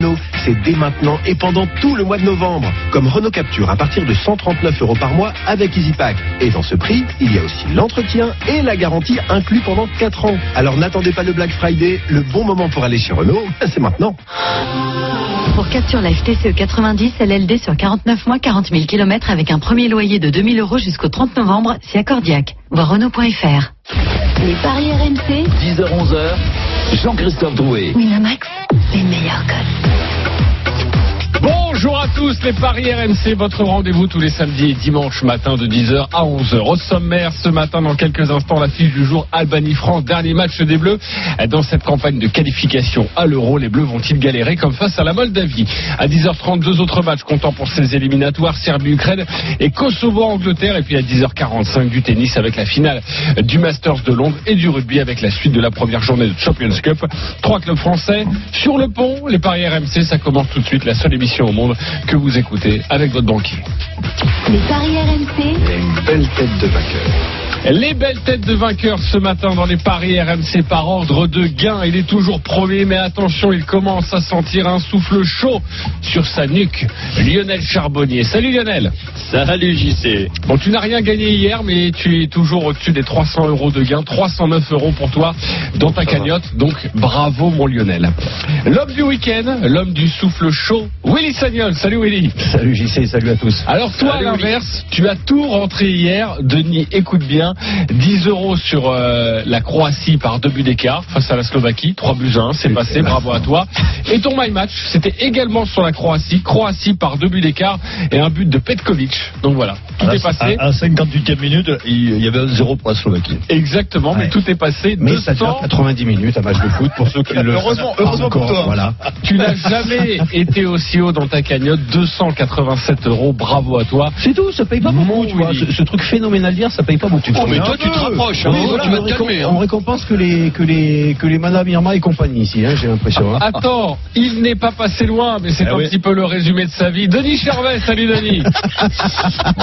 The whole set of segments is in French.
Renault, c'est dès maintenant et pendant tout le mois de novembre. Comme Renault Capture à partir de 139 euros par mois avec EasyPack. Et dans ce prix, il y a aussi l'entretien et la garantie inclus pendant 4 ans. Alors n'attendez pas le Black Friday, le bon moment pour aller chez Renault, c'est maintenant. Pour Capture Life TCE 90, LLD sur 49 mois, 40 000 km avec un premier loyer de 2000 euros jusqu'au 30 novembre, c'est accordiaque. Voir Renault.fr. Les paris RMC, 10h-11h, Jean-Christophe Drouet. Winamax, les meilleurs codes. Bonjour à tous, les Paris RMC, votre rendez-vous tous les samedis et dimanches matin de 10h à 11h. Au sommaire, ce matin, dans quelques instants, la fiche du jour Albanie-France, dernier match des Bleus. Dans cette campagne de qualification à l'Euro, les Bleus vont-ils galérer comme face à la Moldavie? À 10h30, deux autres matchs comptant pour ces éliminatoires, Serbie-Ukraine et Kosovo-Angleterre. Et puis à 10h45, du tennis avec la finale du Masters de Londres et du rugby avec la suite de la première journée de Champions Cup. Trois clubs français sur le pont, les Paris RMC, ça commence tout de suite, la seule émission au monde que vous écoutez avec votre banquier. Les paris RMC, Une belle tête de vainqueur. Les belles têtes de vainqueurs ce matin dans les paris RMC par ordre de gain. Il est toujours premier, mais attention, il commence à sentir un souffle chaud sur sa nuque. Lionel Charbonnier. Salut Lionel. Salut JC. Bon, tu n'as rien gagné hier, mais tu es toujours au-dessus des 300 euros de gain. 309 euros pour toi dans ta cagnotte. Donc, bravo mon Lionel. L'homme du week-end, l'homme du souffle chaud, Willy Sagnol. Salut Willy. Salut JC, salut à tous. Alors toi, à l'inverse, tu as tout rentré hier. Denis, écoute bien. 10 euros sur euh, la Croatie par deux buts d'écart face à la Slovaquie. 3 buts à 1, c'est passé, bravo à toi. Et ton my match, c'était également sur la Croatie. Croatie par deux buts d'écart et un but de Petkovic. Donc voilà, tout est passé. À, 58e minute, il y avait un zéro pour la Slovaquie. Exactement, mais Ouais. tout est passé. Mais ça 200. dure 90 minutes, un match de foot, pour ceux qui le Heureusement- heureusement pour encore, toi. Voilà. Tu n'as jamais été aussi haut dans ta cagnotte, 287 euros, bravo à toi. C'est tout, ça paye pas beaucoup, tu vois. Ce, ce truc phénoménal d'hier, ça paye pas beaucoup. Oh, mais toi, tu te rapproches, hein. Oui, Toi, voilà, tu vas on, te calmer, hein. on récompense que les, que les, que les Madame Irma et compagnie ici, hein, j'ai l'impression. hein. Attends, il n'est pas passé loin, mais c'est Ah un oui. petit peu le résumé de sa vie. Denis Charvet, salut Denis.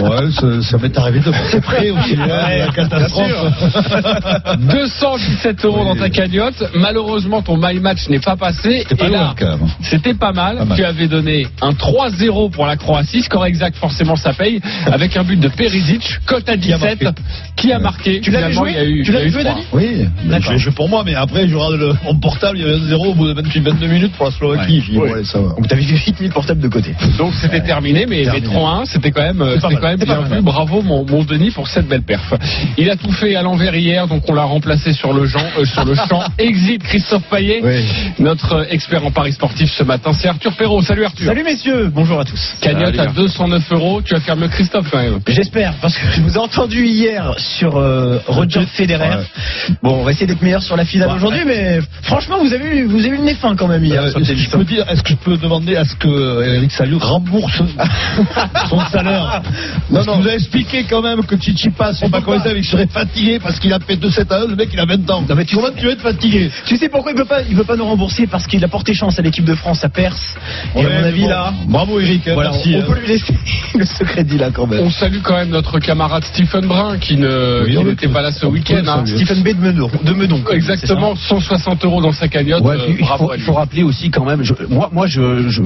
Ouais, ça, ça m'est arrivé de passer près aussi, hein, la catastrophe. 217 euros dans ta cagnotte. Malheureusement, ton my match n'est pas passé. C'était pas Et loin, là, quand même. c'était pas mal. Pas mal. Tu avais donné un 3-0 pour la Croatie. Score exact, forcément, ça paye. Avec un but de Perisic, cote à Qui a 17, marqué. Qui a marqué. Tu Finalement, joué il y a eu- Tu eu joué. Denis Oui, je, je pour moi, mais après, je regarde le, mon portable, il y avait un zéro au bout de 28-22 minutes pour la Slovaquie. Ouais. ouais, ça va. Donc t'avais vite mis le portable de côté. Donc c'était terminé, mais, mais Terminé. 3-1, c'était quand même, mal, bien vu. Bravo mon, mon Denis pour cette belle perf. Il a tout fait à l'envers hier, donc on l'a remplacé sur le, champ, euh, sur le champ. Exit Christophe Payet, Oui. notre euh, expert en paris sportif ce matin. C'est Arthur Perrault. Salut Arthur. Salut messieurs, bonjour à tous. Cagnotte à 209 euros. Tu vas faire mieux Christophe quand même. J'espère, parce que je vous ai entendu hier sur euh, Roger Federer. Bon, on va essayer d'être meilleur sur la finale aujourd'hui, mais franchement, vous avez eu, vous avez eu le nez fin quand même hier. Euh, est-ce que je peux dire, est-ce que je peux demander à ce que euh, Eric Salur rembourse son salaire? Non, non. vous avez expliqué quand même que Chichipas, c'est pas commencé avec serait fatigué parce qu'il a fait 2-7 à 1, le mec il a 20 ans. Non, mais tu Comment sais- tu veux être fatigué? Tu sais pourquoi il veut pas, il veut pas nous rembourser? Parce qu'il a porté chance à l'équipe de France à Perse. Et Ouais, à mon avis bon, là, Bravo Eric, hein, voilà, merci. on hein. peut lui laisser le secret dit là quand même. On salue quand même notre camarade Stephen Brun qui ne Oui, on le n'était pas là ce week-end. hein. Stephen B de Meudon, de Meudon. Exactement, 160 euros dans sa cagnotte. Ouais, euh, il, faut, il rappeler aussi quand même, je- moi, moi je, je,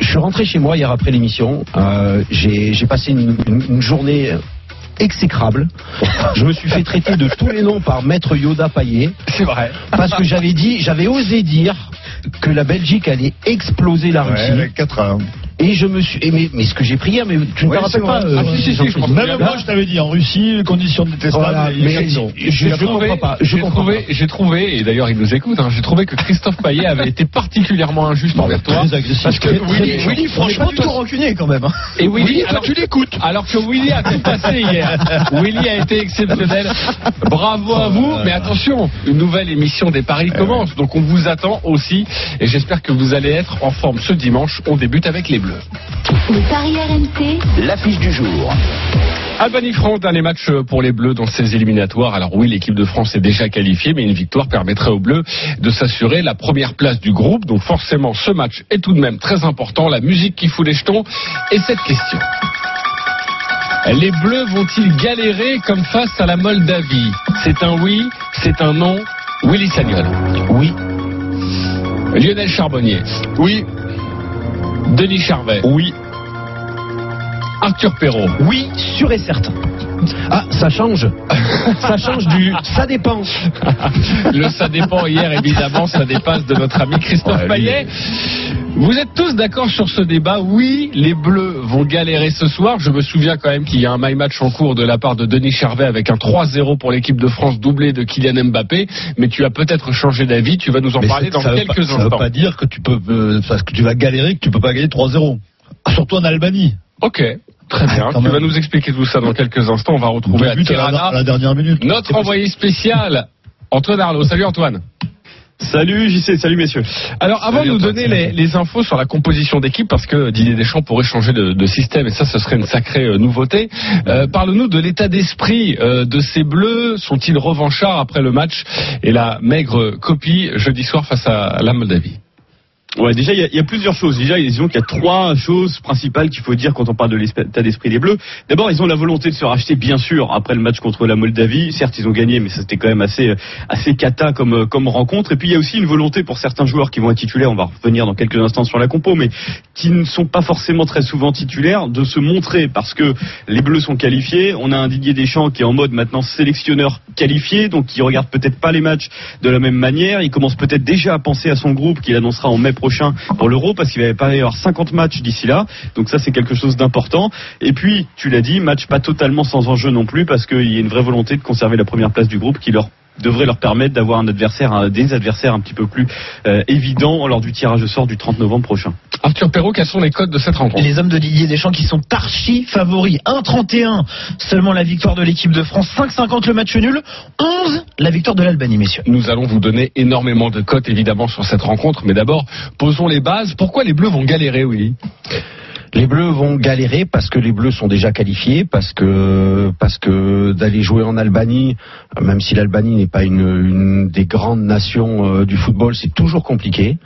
je suis rentré chez moi hier après l'émission, euh, j'ai passé une, une- une journée exécrable. Je me suis fait traiter de tous les noms par Maître Yoda Paillet. C'est vrai. Parce que j'avais dit, j'avais osé dire que la Belgique allait exploser la Russie. Ouais, avec 4 ans. Et je me suis. et mais, mais ce que j'ai pris hier, mais tu ne Ouais, te rappelles pas euh, Ah, si, si, si, je. Même moi, je t'avais dit, en Russie, les conditions détestables. Voilà, il y a mais je- je, je trouvé- comprends pas. Je J'ai comprends trouvé, j'ai trouvé, et d'ailleurs il nous écoute, hein, j'ai trouvé que Christophe Payet avait été particulièrement injuste envers toi. Très agressif. Parce que Willy. Willy, franchement, toi- rancunier quand même. hein. et Willy, alors, tu l'écoutes. alors que Willy a tout passé hier. Willy a été exceptionnel. Bravo à vous. Mais attention, une nouvelle émission des paris commence. Donc on vous attend aussi. Et j'espère que vous allez être en forme ce dimanche. On débute avec les Bleus. Les paris RMC, L'affiche du jour. Albanie-France, dernier match pour les Bleus dans ces éliminatoires. Alors oui, l'équipe de France est déjà qualifiée, mais une victoire permettrait aux Bleus de s'assurer la première place du groupe. Donc forcément, ce match est tout de même très important. La musique qui fout les jetons. Et cette question. Les Bleus vont-ils galérer comme face à la Moldavie C'est un oui, c'est un non. Willy Sagnol. Oui. Lionel Charbonnier. Oui. Denis Charvet. Oui. Arthur Perrault. Oui, sûr et certain. Ah, ça change. ça change du. Ça dépend. Le ça dépend hier, évidemment, ça dépasse de notre ami Christophe Ouais, lui. Vous êtes tous d'accord sur ce débat Oui, les Bleus vont galérer ce soir. Je me souviens quand même qu'il y a un my match en cours de la part de Denis Charvet avec un 3-0 pour l'équipe de France doublé de Kylian Mbappé. Mais tu as peut-être changé d'avis. Tu vas nous en Mais parler dans ça veut quelques pas, Ça veut instants. pas dire que tu peux, euh, parce que tu vas galérer, que tu peux pas gagner 3-0. Ah, Surtout en Albanie. Ok, très bien. Ah, quand tu vas nous expliquer tout ça dans quelques instants. On va retrouver Deux à buts à la, Tirana à la dernière minute. notre envoyé spécial, Antoine Arnaud. Salut Antoine. Salut JC, salut messieurs. Alors avant Salut, de nous donner les, les infos sur la composition d'équipe, parce que Didier Deschamps pourrait changer de, de système et ça ce serait une sacrée euh, nouveauté, euh, parle-nous de l'état d'esprit euh, de ces Bleus. Sont-ils revanchards après le match et la maigre copie jeudi soir face à la Moldavie? Ouais, déjà il y, y a plusieurs choses. Déjà, disons qu'il y a trois choses principales qu'il faut dire quand on parle de l'état d'esprit des Bleus. D'abord, ils ont la volonté de se racheter, bien sûr, après le match contre la Moldavie. Certes, ils ont gagné, mais c'était quand même assez assez cata comme comme rencontre. Et puis il y a aussi une volonté pour certains joueurs qui vont être titulaires. On va revenir dans quelques instants sur la compo, mais qui ne sont pas forcément très souvent titulaires, de se montrer parce que les Bleus sont qualifiés. On a un Didier Deschamps qui est en mode maintenant sélectionneur qualifié, donc qui regarde peut-être pas les matchs de la même manière. Il commence peut-être déjà à penser à son groupe qu'il annoncera en mai prochain pour l'Euro parce qu'il va pas y avoir 50 matchs d'ici là. Donc ça c'est quelque chose d'important. Et puis tu l'as dit, match pas totalement sans enjeu non plus parce qu'il y a une vraie volonté de conserver la première place du groupe qui leur devrait leur permettre d'avoir un adversaire, un- des adversaires un petit peu plus euh, évidents lors du tirage au sort du 30 novembre prochain. Arthur Perrault, quels sont les codes de cette rencontre? Les hommes de Didier Deschamps qui sont archi favoris. 1,31 seulement la victoire de l'équipe de France. 5,50 le match nul. 11 la victoire de l'Albanie, messieurs. Nous allons vous donner énormément de cotes évidemment sur cette rencontre, mais d'abord posons les bases. Pourquoi les Bleus vont galérer, Willy Les Bleus vont galérer parce que les Bleus sont déjà qualifiés, parce que parce que d'aller jouer en Albanie, même si l'Albanie n'est pas une, des grandes nations euh, du football, c'est toujours compliqué.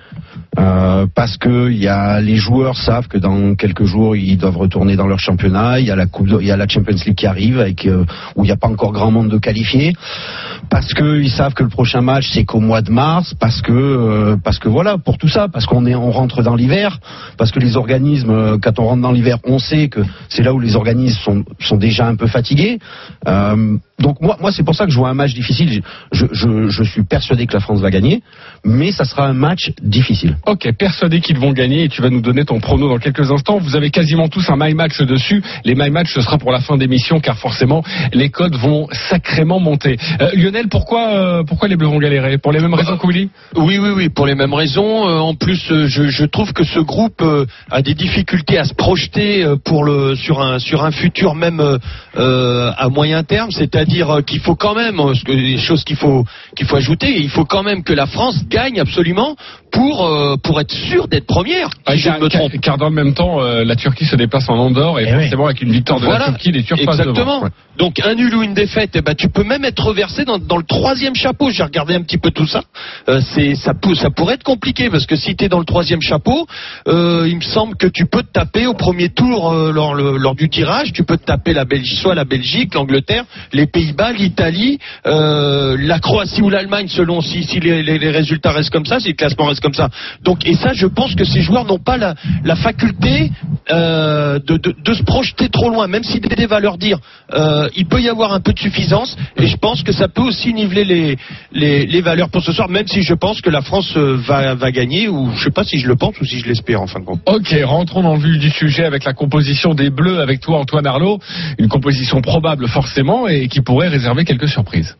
Euh, parce que y a les joueurs savent que dans quelques jours ils doivent retourner dans leur championnat. Il y a la coupe, il y a la Champions League qui arrive euh, où il n'y a pas encore grand monde de qualifiés. Parce que ils savent que le prochain match c'est qu'au mois de mars. Parce que euh, parce que voilà pour tout ça. Parce qu'on est on rentre dans l'hiver. Parce que les organismes euh, quand on rentre dans l'hiver on sait que c'est là où les organismes sont sont déjà un peu fatigués. Euh, donc moi moi c'est pour ça que je vois un match difficile. Je, je, je suis persuadé que la France va gagner, mais ça sera un match difficile. Ok, persuadé qu'ils vont gagner et tu vas nous donner ton prono dans quelques instants. Vous avez quasiment tous un my match dessus. Les my match ce sera pour la fin d'émission car forcément les codes vont sacrément monter. Euh, Lionel, pourquoi euh, pourquoi les Bleus vont galérer Pour les mêmes raisons que Willy Oui, oui, oui, pour les mêmes raisons. Euh, en plus, euh, je, je trouve que ce groupe euh, a des difficultés à se projeter euh, pour le sur un sur un futur même euh, euh, à moyen terme. C'est-à-dire euh, qu'il faut quand même, euh, des choses qu'il faut qu'il faut ajouter, il faut quand même que la France gagne absolument pour euh, pour être sûr d'être première. Si je car, ne me trompe. car- car dans le même temps, euh, la Turquie se déplace en Andorre et Eh oui. forcément avec une victoire de Voilà. la Turquie, les Turcs passent devant. Exactement. Ouais. Donc un nul ou une défaite, eh ben, tu peux même être reversé dans, dans le troisième chapeau. J'ai regardé un petit peu tout ça. Euh, c'est ça, ça pourrait être compliqué parce que si tu es dans le troisième chapeau, il me semble que tu peux te taper au premier tour lors, le- lors du tirage. Tu peux te taper la Belgique, soit la Belgique, l'Angleterre, les Pays-Bas, l'Italie, euh, la Croatie ou l'Allemagne, selon si, si les, les- les résultats restent comme ça, si le classement reste comme ça. Donc et ça, je pense que ces joueurs n'ont pas la, la faculté euh, de, de, de se projeter trop loin, même si Dédé va leur dire, euh, il peut y avoir un peu de suffisance, et je pense que ça peut aussi niveler les, les, les valeurs pour ce soir, même si je pense que la France euh, va, va gagner, ou je sais pas si je le pense ou si je l'espère en fin de compte. Ok, rentrons dans le vif du sujet avec la composition des Bleus avec toi Antoine Arlot. Une composition probable forcément et qui pourrait réserver quelques surprises.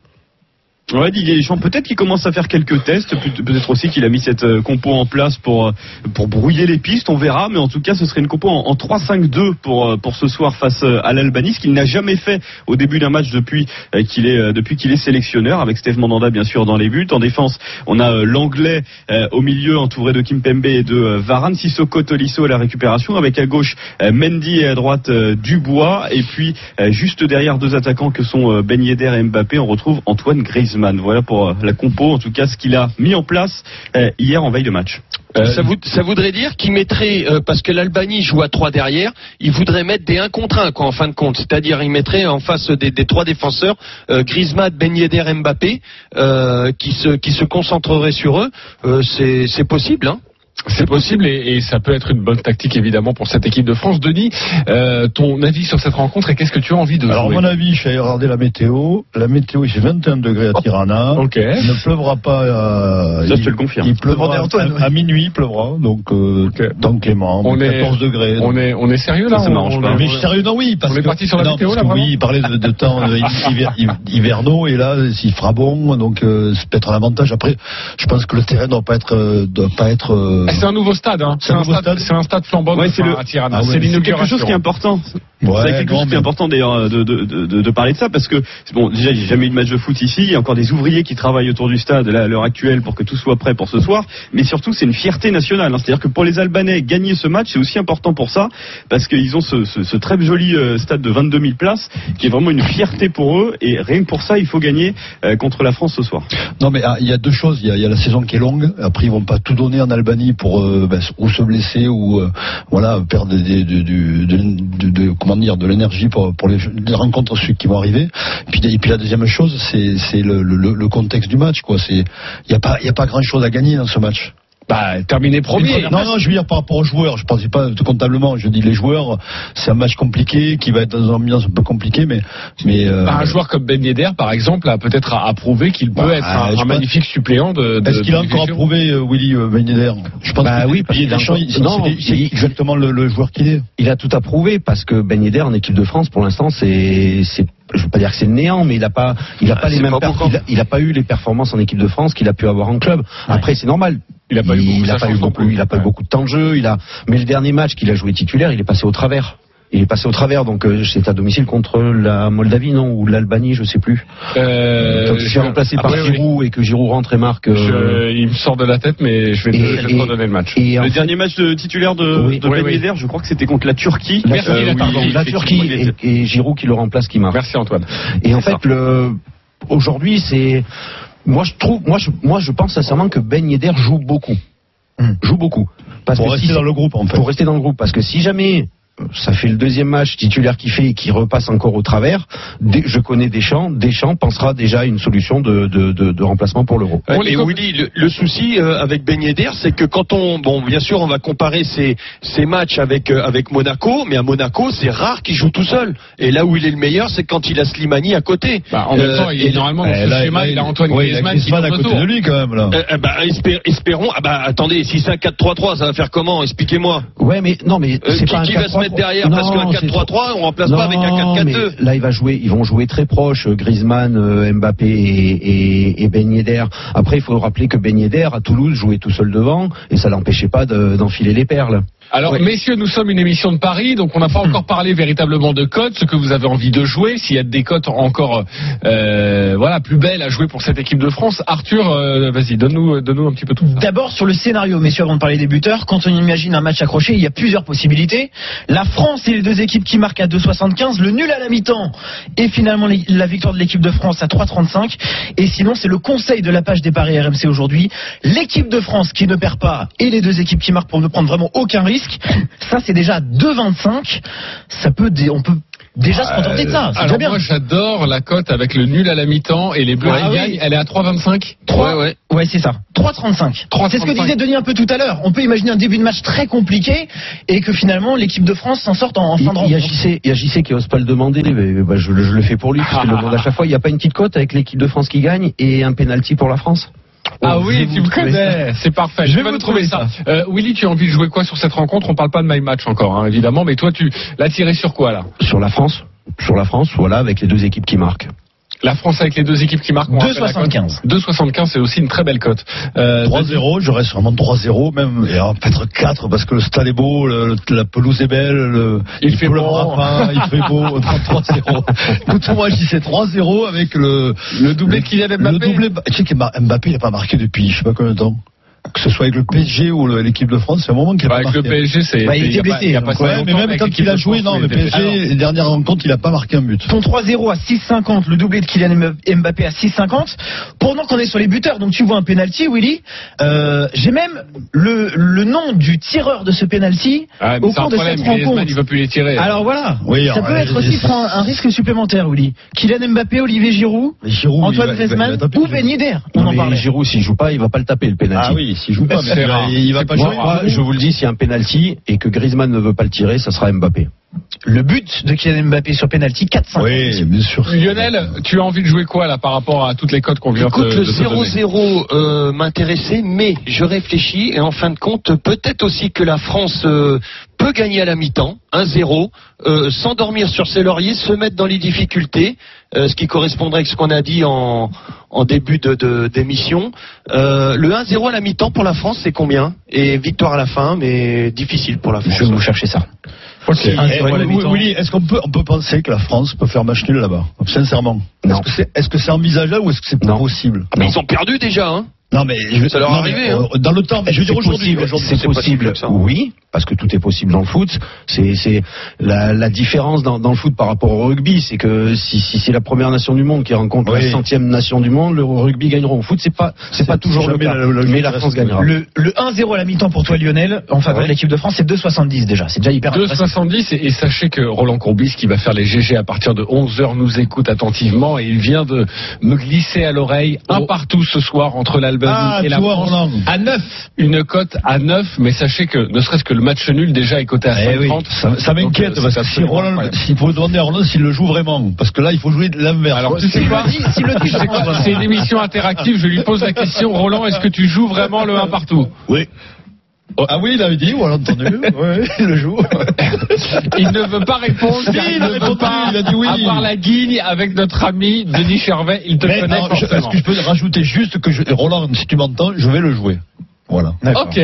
Ouais, Didier Deschamps, peut-être qu'il commence à faire quelques tests, peut- peut-être aussi qu'il a mis cette euh, compo en place pour euh, pour brouiller les pistes, on verra, mais en tout cas, ce serait une compo en, en 3-5-2 pour euh, pour ce soir face à l'Albanie, ce qu'il n'a jamais fait au début d'un match depuis qu'il est depuis qu'il est sélectionneur, avec Steve Mandanda bien sûr dans les buts. En défense, on a l'anglais au milieu entouré de Kimpembe et de Varane, Sissoko, Tolisso à la récupération, avec à gauche Mendy et à droite Dubois, et puis juste derrière deux attaquants que sont Ben Yedder et Mbappé, on retrouve Antoine Griezmann. Voilà pour euh, la compo, en tout cas ce qu'il a mis en place euh, hier en veille de match. Euh, ça, voud- ça voudrait dire qu'il mettrait, euh, parce que l'Albanie joue à 3 derrière, il voudrait mettre des 1 contre 1 quoi, en fin de compte. C'est-à-dire il mettrait en face des, des trois défenseurs euh, Griezmann, Ben Yedder, Mbappé, euh, qui, se, qui se concentreraient sur eux. Euh, c'est c'est possible, hein C'est possible et, et ça peut être une bonne tactique évidemment pour cette équipe de France. Denis, euh, ton avis sur cette rencontre et qu'est-ce que tu as envie de Alors, jouer mon avis, je suis allé regarder la météo. La météo, il fait 21 degrés à Tirana. Ok. Il ne pleuvra pas. euh, Ça, je il- te le confirme. Il pleuvra Antoine, à, à minuit, il pleuvra. Donc, euh, temps clément. On est- 14 degrés. On est, on est sérieux là Ça, ça On- pas. Mais sérieux, non, oui. Parce On est parti sur la non, météo, là, Oui, il parlait de, de temps hiver- hiver- hivernaux, et là, s'il fera bon, donc euh, c'est peut-être un avantage. Après, je pense que le terrain ne doit pas être. euh, doit pas être euh, C'est un nouveau stade, hein. C'est un stade, stade flambant Ouais, le- à Tirana. Ah ouais, c'est quelque chose qui est important. Ouais, c'est quelque chose qui est important d'ailleurs de, de, de, de- parler de ça parce que bon déjà j'ai jamais eu de match de foot ici, il y a encore des ouvriers qui travaillent autour du stade là, à l'heure actuelle pour que tout soit prêt pour ce soir, mais surtout c'est une fierté nationale. hein. C'est-à-dire que pour les Albanais gagner ce match c'est aussi important pour ça parce qu'ils ont ce, ce, ce très joli euh, stade de 22 000 places qui est vraiment une fierté pour eux et rien que pour ça il faut gagner euh, contre la France ce soir. Non, mais ah, il y a deux choses. Il y y a la saison qui est longue. Après, ils vont pas tout donner en Albanie pour euh, ben, ou se blesser ou euh, voilà perdre des, des- du- de, de- de- comment de l'énergie pour, pour les, rencontres qui vont arriver. Et puis, puis la deuxième chose, c'est le, le, le contexte du match. Quoi. Il y a pas y a pas grand chose à gagner dans ce match. Bah, terminé premier. Non, non, je veux dire par rapport aux joueurs. Je pensais pas comptablement. Je dis les joueurs. C'est un match compliqué qui va être dans une ambiance un peu compliquée, mais mais euh, Bah, un joueur comme Ben Yedder, par exemple, a peut-être à, à prouver qu'il peut Bah, être un, magnifique suppléant de. de Est-ce qu'il a encore Giroud. approuvé euh, Willy euh, Ben Yedder? Je pense Bah que oui, parce qu'il c'est- exactement le, le joueur qu'il est. il a tout approuvé parce que Ben Yedder en équipe de France pour l'instant c'est je veux pas dire que c'est le néant mais il a pas il a Ah, pas les mêmes pas per- beaucoup. il, a, il a pas eu les performances en équipe de France qu'il a pu avoir en club. Après c'est normal. Il a pas eu beaucoup il a pas eu beaucoup plus. il a pas eu Ouais. beaucoup de temps de jeu, il a mais le dernier match qu'il a joué titulaire, il est passé au travers. Il est passé au travers, donc euh, c'est à domicile contre la Moldavie, non, ou l'Albanie, je sais plus. Euh, Quand je- est remplacé Ah, par oui, oui. Giroud et que Giroud rentre et marque. euh, Je- il me sort de la tête, mais je vais te, Et- je vais te redonner le match. et Le fait, dernier match de titulaire de, Oui. de Oui, Ben oui. Yedder, je crois que c'était contre la Turquie. la, Merci, Euh, la- oui, pardon, la effectivement, Turquie et, et Giroud qui le remplace, qui marque. Merci Antoine. Et en fait, le aujourd'hui, c'est moi je trouve, moi je, moi je pense sincèrement que Ben Yedder joue beaucoup, Hmm. joue beaucoup. Parce Pour que rester si dans le groupe, en fait. pour rester dans le groupe, parce que si jamais ça fait le deuxième match titulaire qu'il fait et qui repasse encore au travers, je connais Deschamps, Deschamps pensera déjà à une solution de, de, de, de remplacement pour l'Euro. Ouais, mais Willy, le, le souci euh, avec Ben Yedder, c'est que quand on, bon, bien sûr, on va comparer ces, ces matchs avec euh, avec Monaco, mais à Monaco, c'est rare qu'il joue tout seul. Et là où il est le meilleur, c'est quand il a Slimani à côté. Bah, en même Euh, temps, il est et- normalement dans Eh, ce là, schéma, là, il a Antoine ouais, Griezmann qui Griezmann à côté de lui quand même là. Euh, euh, bah, espé- espérons. Ah bah attendez, si c'est un 4-3-3, ça va faire comment? Expliquez-moi. Ouais, mais non, mais Euh, c'est qui pas un qui va se 4-3-3. Mettre derrière Parce Non, qu'un c'est 4-3-3, on remplace Non, pas avec un 4-4-2. mais Là, il va jouer, ils vont jouer très proches, euh, Griezmann, euh, Mbappé et, et, et Ben Yedder. Après, il faut rappeler que Ben Yedder, à Toulouse, jouait tout seul devant, et ça l'empêchait pas de- d'enfiler les perles. Alors, messieurs, nous sommes une émission de Paris, donc on n'a pas encore parlé véritablement de cotes, ce que vous avez envie de jouer, s'il y a des cotes encore, euh, voilà, plus belles à jouer pour cette équipe de France. Arthur, euh, vas-y, donne-nous, donne-nous un petit peu tout. D'abord sur le scénario, messieurs, avant de parler des buteurs, quand on imagine un match accroché, il y a plusieurs possibilités. La France et les deux équipes qui marquent à 2,75, le nul à la mi-temps et finalement la victoire de l'équipe de France à 3,35. Et sinon, c'est le conseil de la page des paris RMC aujourd'hui. L'équipe de France qui ne perd pas et les deux équipes qui marquent pour ne prendre vraiment aucun risque. Ça, c'est déjà à 2,25. Ça peut, dé- on peut déjà se contenter de ça. C'est déjà Alors bien. moi, j'adore la cote avec le nul à la mi-temps et les Bleus Ah qui oui. gagnent. Elle est à 3,25. 3, Ouais, ouais. ouais, c'est ça. 3,35. 3,35. C'est ce que disait Denis un peu tout à l'heure. On peut imaginer un début de match très compliqué et que finalement l'équipe de France s'en sorte en, fin de il y a rencontre. JC, il y a JC qui ose pas le demander, mais bah, je, le- je le fais pour lui, parce qu'il le demande à chaque fois. Il n'y a pas une petite cote avec l'équipe de France qui gagne et un penalty pour la France? Ah Oh, oui, tu me connais. C'est parfait. Je vais vous trouver ça. Euh, Willy, tu as envie de jouer quoi sur cette rencontre? On parle pas de my match encore, hein, évidemment, mais toi, tu l'as tiré sur quoi là? Sur la France Sur la France, voilà, avec les deux équipes qui marquent. La France avec les deux équipes qui marquent. on rappelle la cote. 2,75. 2,75, c'est aussi une très belle cote. Euh, 3-0, je reste vraiment 3-0 même, et peut-être 4 parce que le stade est beau, le- la pelouse est belle, le, Il fait pleuvra bon. pas, il fait beau, 3-0. Écoute, moi je dis c'est 3-0 avec le, Le doublé de Kylian Mbappé. le doublé, tu sais que Mbappé il a pas marqué depuis je sais pas combien de temps. Que ce soit avec le PSG ou l'équipe de France, c'est un moment qu'il a Bah, pas avec le. PSG, c'est. Bah, il a était pas- blessé, a pas Ouais, longtemps mais même quand il a joué, France, non, le. PSG, les dernières rencontres, il a pas marqué un but. Ton 3-0 à 6,50, le doublé de Kylian Mbappé à 6,50. Pendant qu'on est sur les buteurs, donc tu vois un penalty, Willy. Euh, J'ai même le, le nom du tireur de ce penalty Ah, mais au c'est un cours de problème. cette Griezmann, rencontre. il veut plus les tirer. Alors voilà, Oui, ça alors, peut être aussi un, un risque supplémentaire, Willy. Kylian Mbappé, Olivier Giroud, Giroud, Antoine Griezmann ou. Ben Yedder. On en mais parlait. Giroud, s'il joue pas, il va pas le taper le penalty. S'il joue pas, mais C'est rare. il, il va pas Moi, jouer. moi, je vous le dis, s'il y a un penalty et que Griezmann ne veut pas le tirer, ça sera Mbappé. Le but de Kylian Mbappé sur penalty 4-5. Oui, bien sûr. Lionel, tu as envie de jouer quoi là par rapport à toutes les codes qu'on vient Écoute, de, le de te donner 0-0 euh, m'intéressait, mais je réfléchis et en fin de compte, peut-être aussi que la France euh, peut gagner à la mi-temps, 1-0, euh, s'endormir sur ses lauriers, se mettre dans les difficultés, euh, ce qui correspondrait avec ce qu'on a dit en, en début de- d'émission. Euh, le 1-0 à la mi-temps pour la France, c'est combien? Et victoire à la fin, mais difficile pour la France. Je vais vous chercher ça. Ok. Eh, oui, est-ce qu'on peut, on peut penser que la France peut faire match nul là-bas Sincèrement? Est-ce que c'est est -ce c'est envisageable ou est-ce que c'est Non. possible? Mais ils ont perdu déjà, hein Non, mais je, Ça leur mais, arrivé, hein. euh, Dans le temps, mais je veux dire aujourd'hui. C'est c'est pas si possible, oui, parce que tout est possible dans le foot. C'est c'est la, la différence dans, dans le foot par rapport au rugby, c'est que si, si c'est la première nation du monde qui rencontre Oui. la centième nation du monde, le rugby gagneront. Au foot, c'est pas c'est pas toujours le cas, la- la- mais la- France gagnera. Le, le 1-0 à la mi-temps pour toi Lionel en faveur Ouais. de l'équipe de France c'est 2,70 déjà. C'est déjà hyper intéressant. 2,70 et, et sachez que Roland Courbis qui va faire les GG à partir de 11h nous écoute attentivement et il vient de me glisser à l'oreille un Oh. partout ce soir entre l'Albanie Ah, et la France Roland. à 9 une cote à 9 mais sachez que ne serait-ce que le match nul déjà est coté à Eh oui, 5,30 ça, m'inquiète euh, parce que si Roland, s'il faut demander à Roland s'il le joue vraiment, parce que là il faut jouer de l'inverse. Alors tu sais quoi le. C'est une émission interactive, je lui pose la question Roland, est-ce que tu joues vraiment le 1 partout? Oui. Ah oui, il avait dit, on l'a entendu. oui, il le joue. Il ne veut pas répondre Si, il ne veut répondu, pas il a dit oui. avoir la guigne avec notre ami Denis Chervet, il te Mais connaît non, je- forcément. est-ce que je peux rajouter juste que je, Roland, si tu m'entends, je vais le jouer. Voilà. Ok.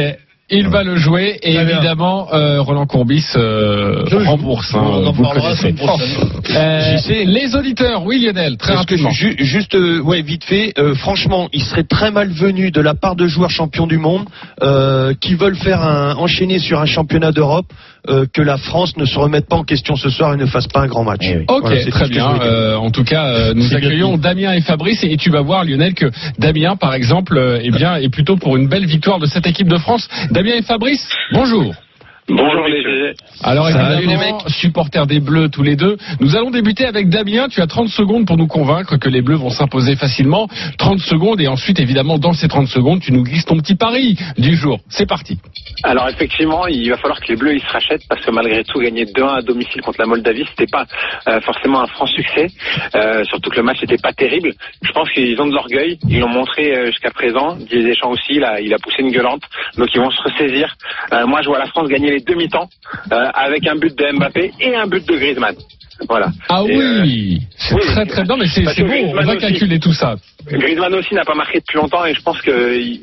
Il va le jouer et évidemment euh, Roland Courbis euh, rembourse. hein, On en vous le parlera connaissez. prochaine. Euh, les auditeurs, oui Lionel, très rapidement. ju- juste, euh, ouais, vite fait, euh, franchement, il serait très malvenu de la part de joueurs champions du monde euh, qui veulent faire un, enchaîner sur un championnat d'Europe euh, que la France ne se remette pas en question ce soir et ne fasse pas un grand match. Eh oui. Ok, Voilà, c'est très bien. Euh, en tout cas, euh, nous bien accueillons. Damien et Fabrice et, et tu vas voir Lionel que Damien, par exemple, euh, eh bien, est plutôt pour une belle victoire de cette équipe de France. Damien et Fabrice, bonjour. Bonjour les GG. Alors Salut, évidemment, supporters des Bleus tous les deux. Nous allons débuter avec Damien. Tu as 30 secondes pour nous convaincre que les Bleus vont s'imposer facilement. 30 secondes et ensuite évidemment dans ces 30 secondes, tu nous glisses ton petit pari du jour. C'est parti. Alors effectivement, il va falloir que les Bleus ils se rachètent parce que malgré tout gagner 2-1 à domicile contre la Moldavie, c'était pas euh, forcément un franc succès. Euh, surtout que le match n'était pas terrible. Je pense qu'ils ont de l'orgueil. Ils l'ont montré euh, jusqu'à présent. Didier Deschamps aussi, il a, il a poussé une gueulante. Donc ils vont se ressaisir. Euh, moi, je vois la France gagner les demi-temps euh, avec un but de Mbappé et un but de Griezmann. Voilà. Ah Et, euh, oui, c'est oui, très très bien, mais c'est bon. On va aussi. calculer tout ça. Griezmann aussi n'a pas marqué depuis longtemps et je pense qu'ils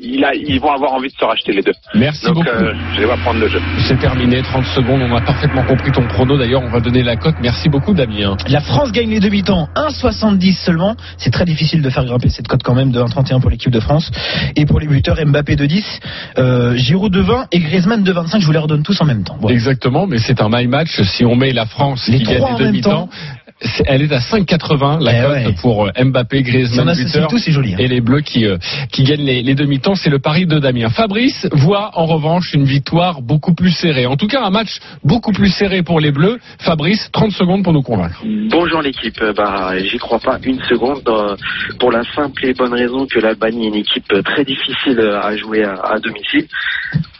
ils vont avoir envie de se racheter les deux. Merci Donc beaucoup. euh, je les vois prendre le jeu. C'est terminé, 30 secondes, on a parfaitement compris ton prono. D'ailleurs, on va donner la cote. Merci beaucoup, Damien. La France gagne les demi-temps 1,70 seulement. C'est très difficile de faire grimper cette cote quand même de 1,31 pour l'équipe de France. Et pour les buteurs, Mbappé de 10, euh, Giroud de 20 et Griezmann de 25. Je vous les redonne tous en même temps. Voilà. Exactement, mais c'est un my match. Si on met la France Les qui gagne les même elle est à 5,80 la Eh cote ouais. pour euh, Mbappé, Griezmann, joli. hein. Et les Bleus qui, euh, qui gagnent les, les demi-temps, c'est le pari de Damien. Fabrice voit en revanche une victoire beaucoup plus serrée. En tout cas, un match beaucoup plus serré pour les Bleus. Fabrice, 30 secondes pour nous convaincre. Bonjour l'équipe, Euh, bah j'y crois pas une seconde euh, pour la simple et bonne raison que l'Albanie est une équipe très difficile à jouer à, à domicile.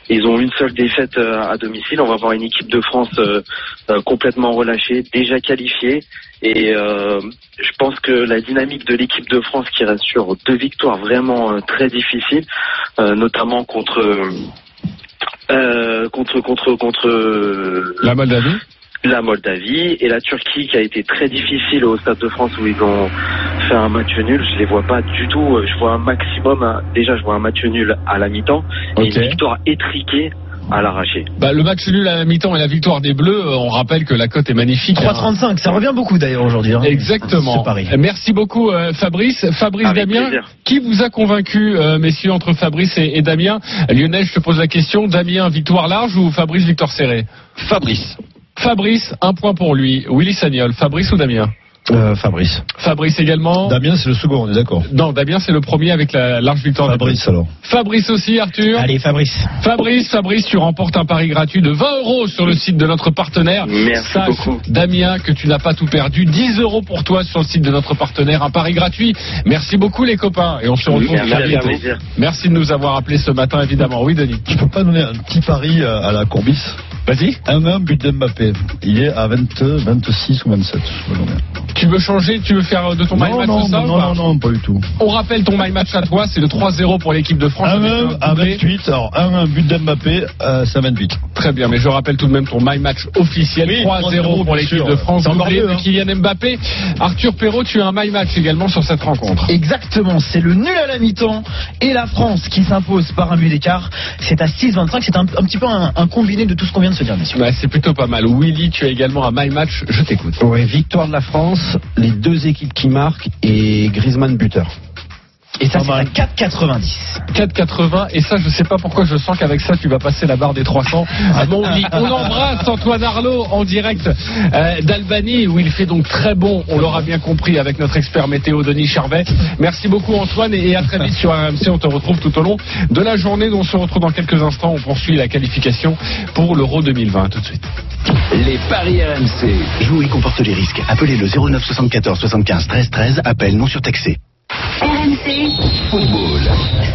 Ils ont une seule défaite euh, à domicile. On va voir une équipe de France euh, euh, complètement relâchée, déjà qualifiée. Et je pense que la dynamique de l'équipe de France qui reste sur deux victoires vraiment très difficiles, notamment contre contre contre contre La Moldavie la Moldavie et la Turquie qui a été très difficile au Stade de France où ils ont fait un match nul. Je les vois pas du tout. Je vois un maximum. un- Déjà, je vois un match nul à la mi-temps et une victoire étriquée à l'arraché. Bah, le match nul à la mi-temps et la victoire des Bleus, euh, on rappelle que la cote est magnifique. hein. 3,35. Ça revient beaucoup d'ailleurs aujourd'hui. hein. Exactement. Merci beaucoup euh, Fabrice. Fabrice Avec Damien, plaisir. qui vous a convaincu, euh, messieurs, entre Fabrice et, et Damien? Lionel, je te pose la question. Damien, victoire large ou Fabrice, victoire serrée? Fabrice. Fabrice, un point pour lui. Willy Sagnol, Fabrice ou Damien? Euh, Fabrice. Fabrice également. Damien, c'est le second, on est d'accord. Non, Damien, c'est le premier avec la large victoire. Fabrice, alors. Fabrice aussi, Arthur. Allez, Fabrice. Fabrice, Fabrice, tu remportes un pari gratuit de 20 euros sur le site de notre partenaire. Merci Sache, beaucoup. Damien, que tu n'as pas tout perdu. 10 euros pour toi sur le site de notre partenaire. Un pari gratuit. Merci beaucoup, les copains. Et on se retrouve Merci, très avec bientôt. plaisir. Merci de nous avoir appelés ce matin, évidemment. Oui, Denis. Tu peux pas donner un petit pari à, à la Courbis Vas-y. 1-1 but d'Mbappé. Il est à 20, 26 ou 27. je me. Tu veux changer Tu veux faire de ton my Non, match non, ça ou non, pas non, non, pas du tout. On rappelle ton my match à toi. C'est le 3-0 pour l'équipe de France. avec 1-1 un à doublé. 28. Alors 1-1 but d'Mbappé, euh, c'est à 28. Très bien, mais je rappelle tout de même ton my match officiel Oui, 3-0 pour l'équipe de France. Doublé mieux, de hein. Kylian Mbappé. Arthur Perrault, tu as un my match également sur cette rencontre. Exactement, c'est le nul à la mi-temps et la France qui s'impose par un but d'écart. C'est à 6-25, c'est un, un petit peu un, un combiné de tout ce qu'on vient de se dire, messieurs. Bah, c'est plutôt pas mal. Willy, tu as également un my match. Je t'écoute. Ouais, victoire de la France, les deux équipes qui marquent et Griezmann buteur. Et ça, c'est à mal. 4,90. 4,80 et ça je sais pas pourquoi je sens qu'avec ça tu vas passer la barre des 300 à mon lit. On embrasse Antoine Arlot en direct euh, d'Albanie où il fait donc très bon, on l'aura bien compris avec notre expert météo Denis Charvet. Merci beaucoup Antoine et et à très vite sur RMC, on te retrouve tout au long de la journée dont on se retrouve dans quelques instants, on poursuit la qualification pour l'Euro 2020 tout de suite. Les paris RMC. Jouer comporte les risques. Appelez le 09 74 75 13 13. Appel non surtaxé. RMC, Football.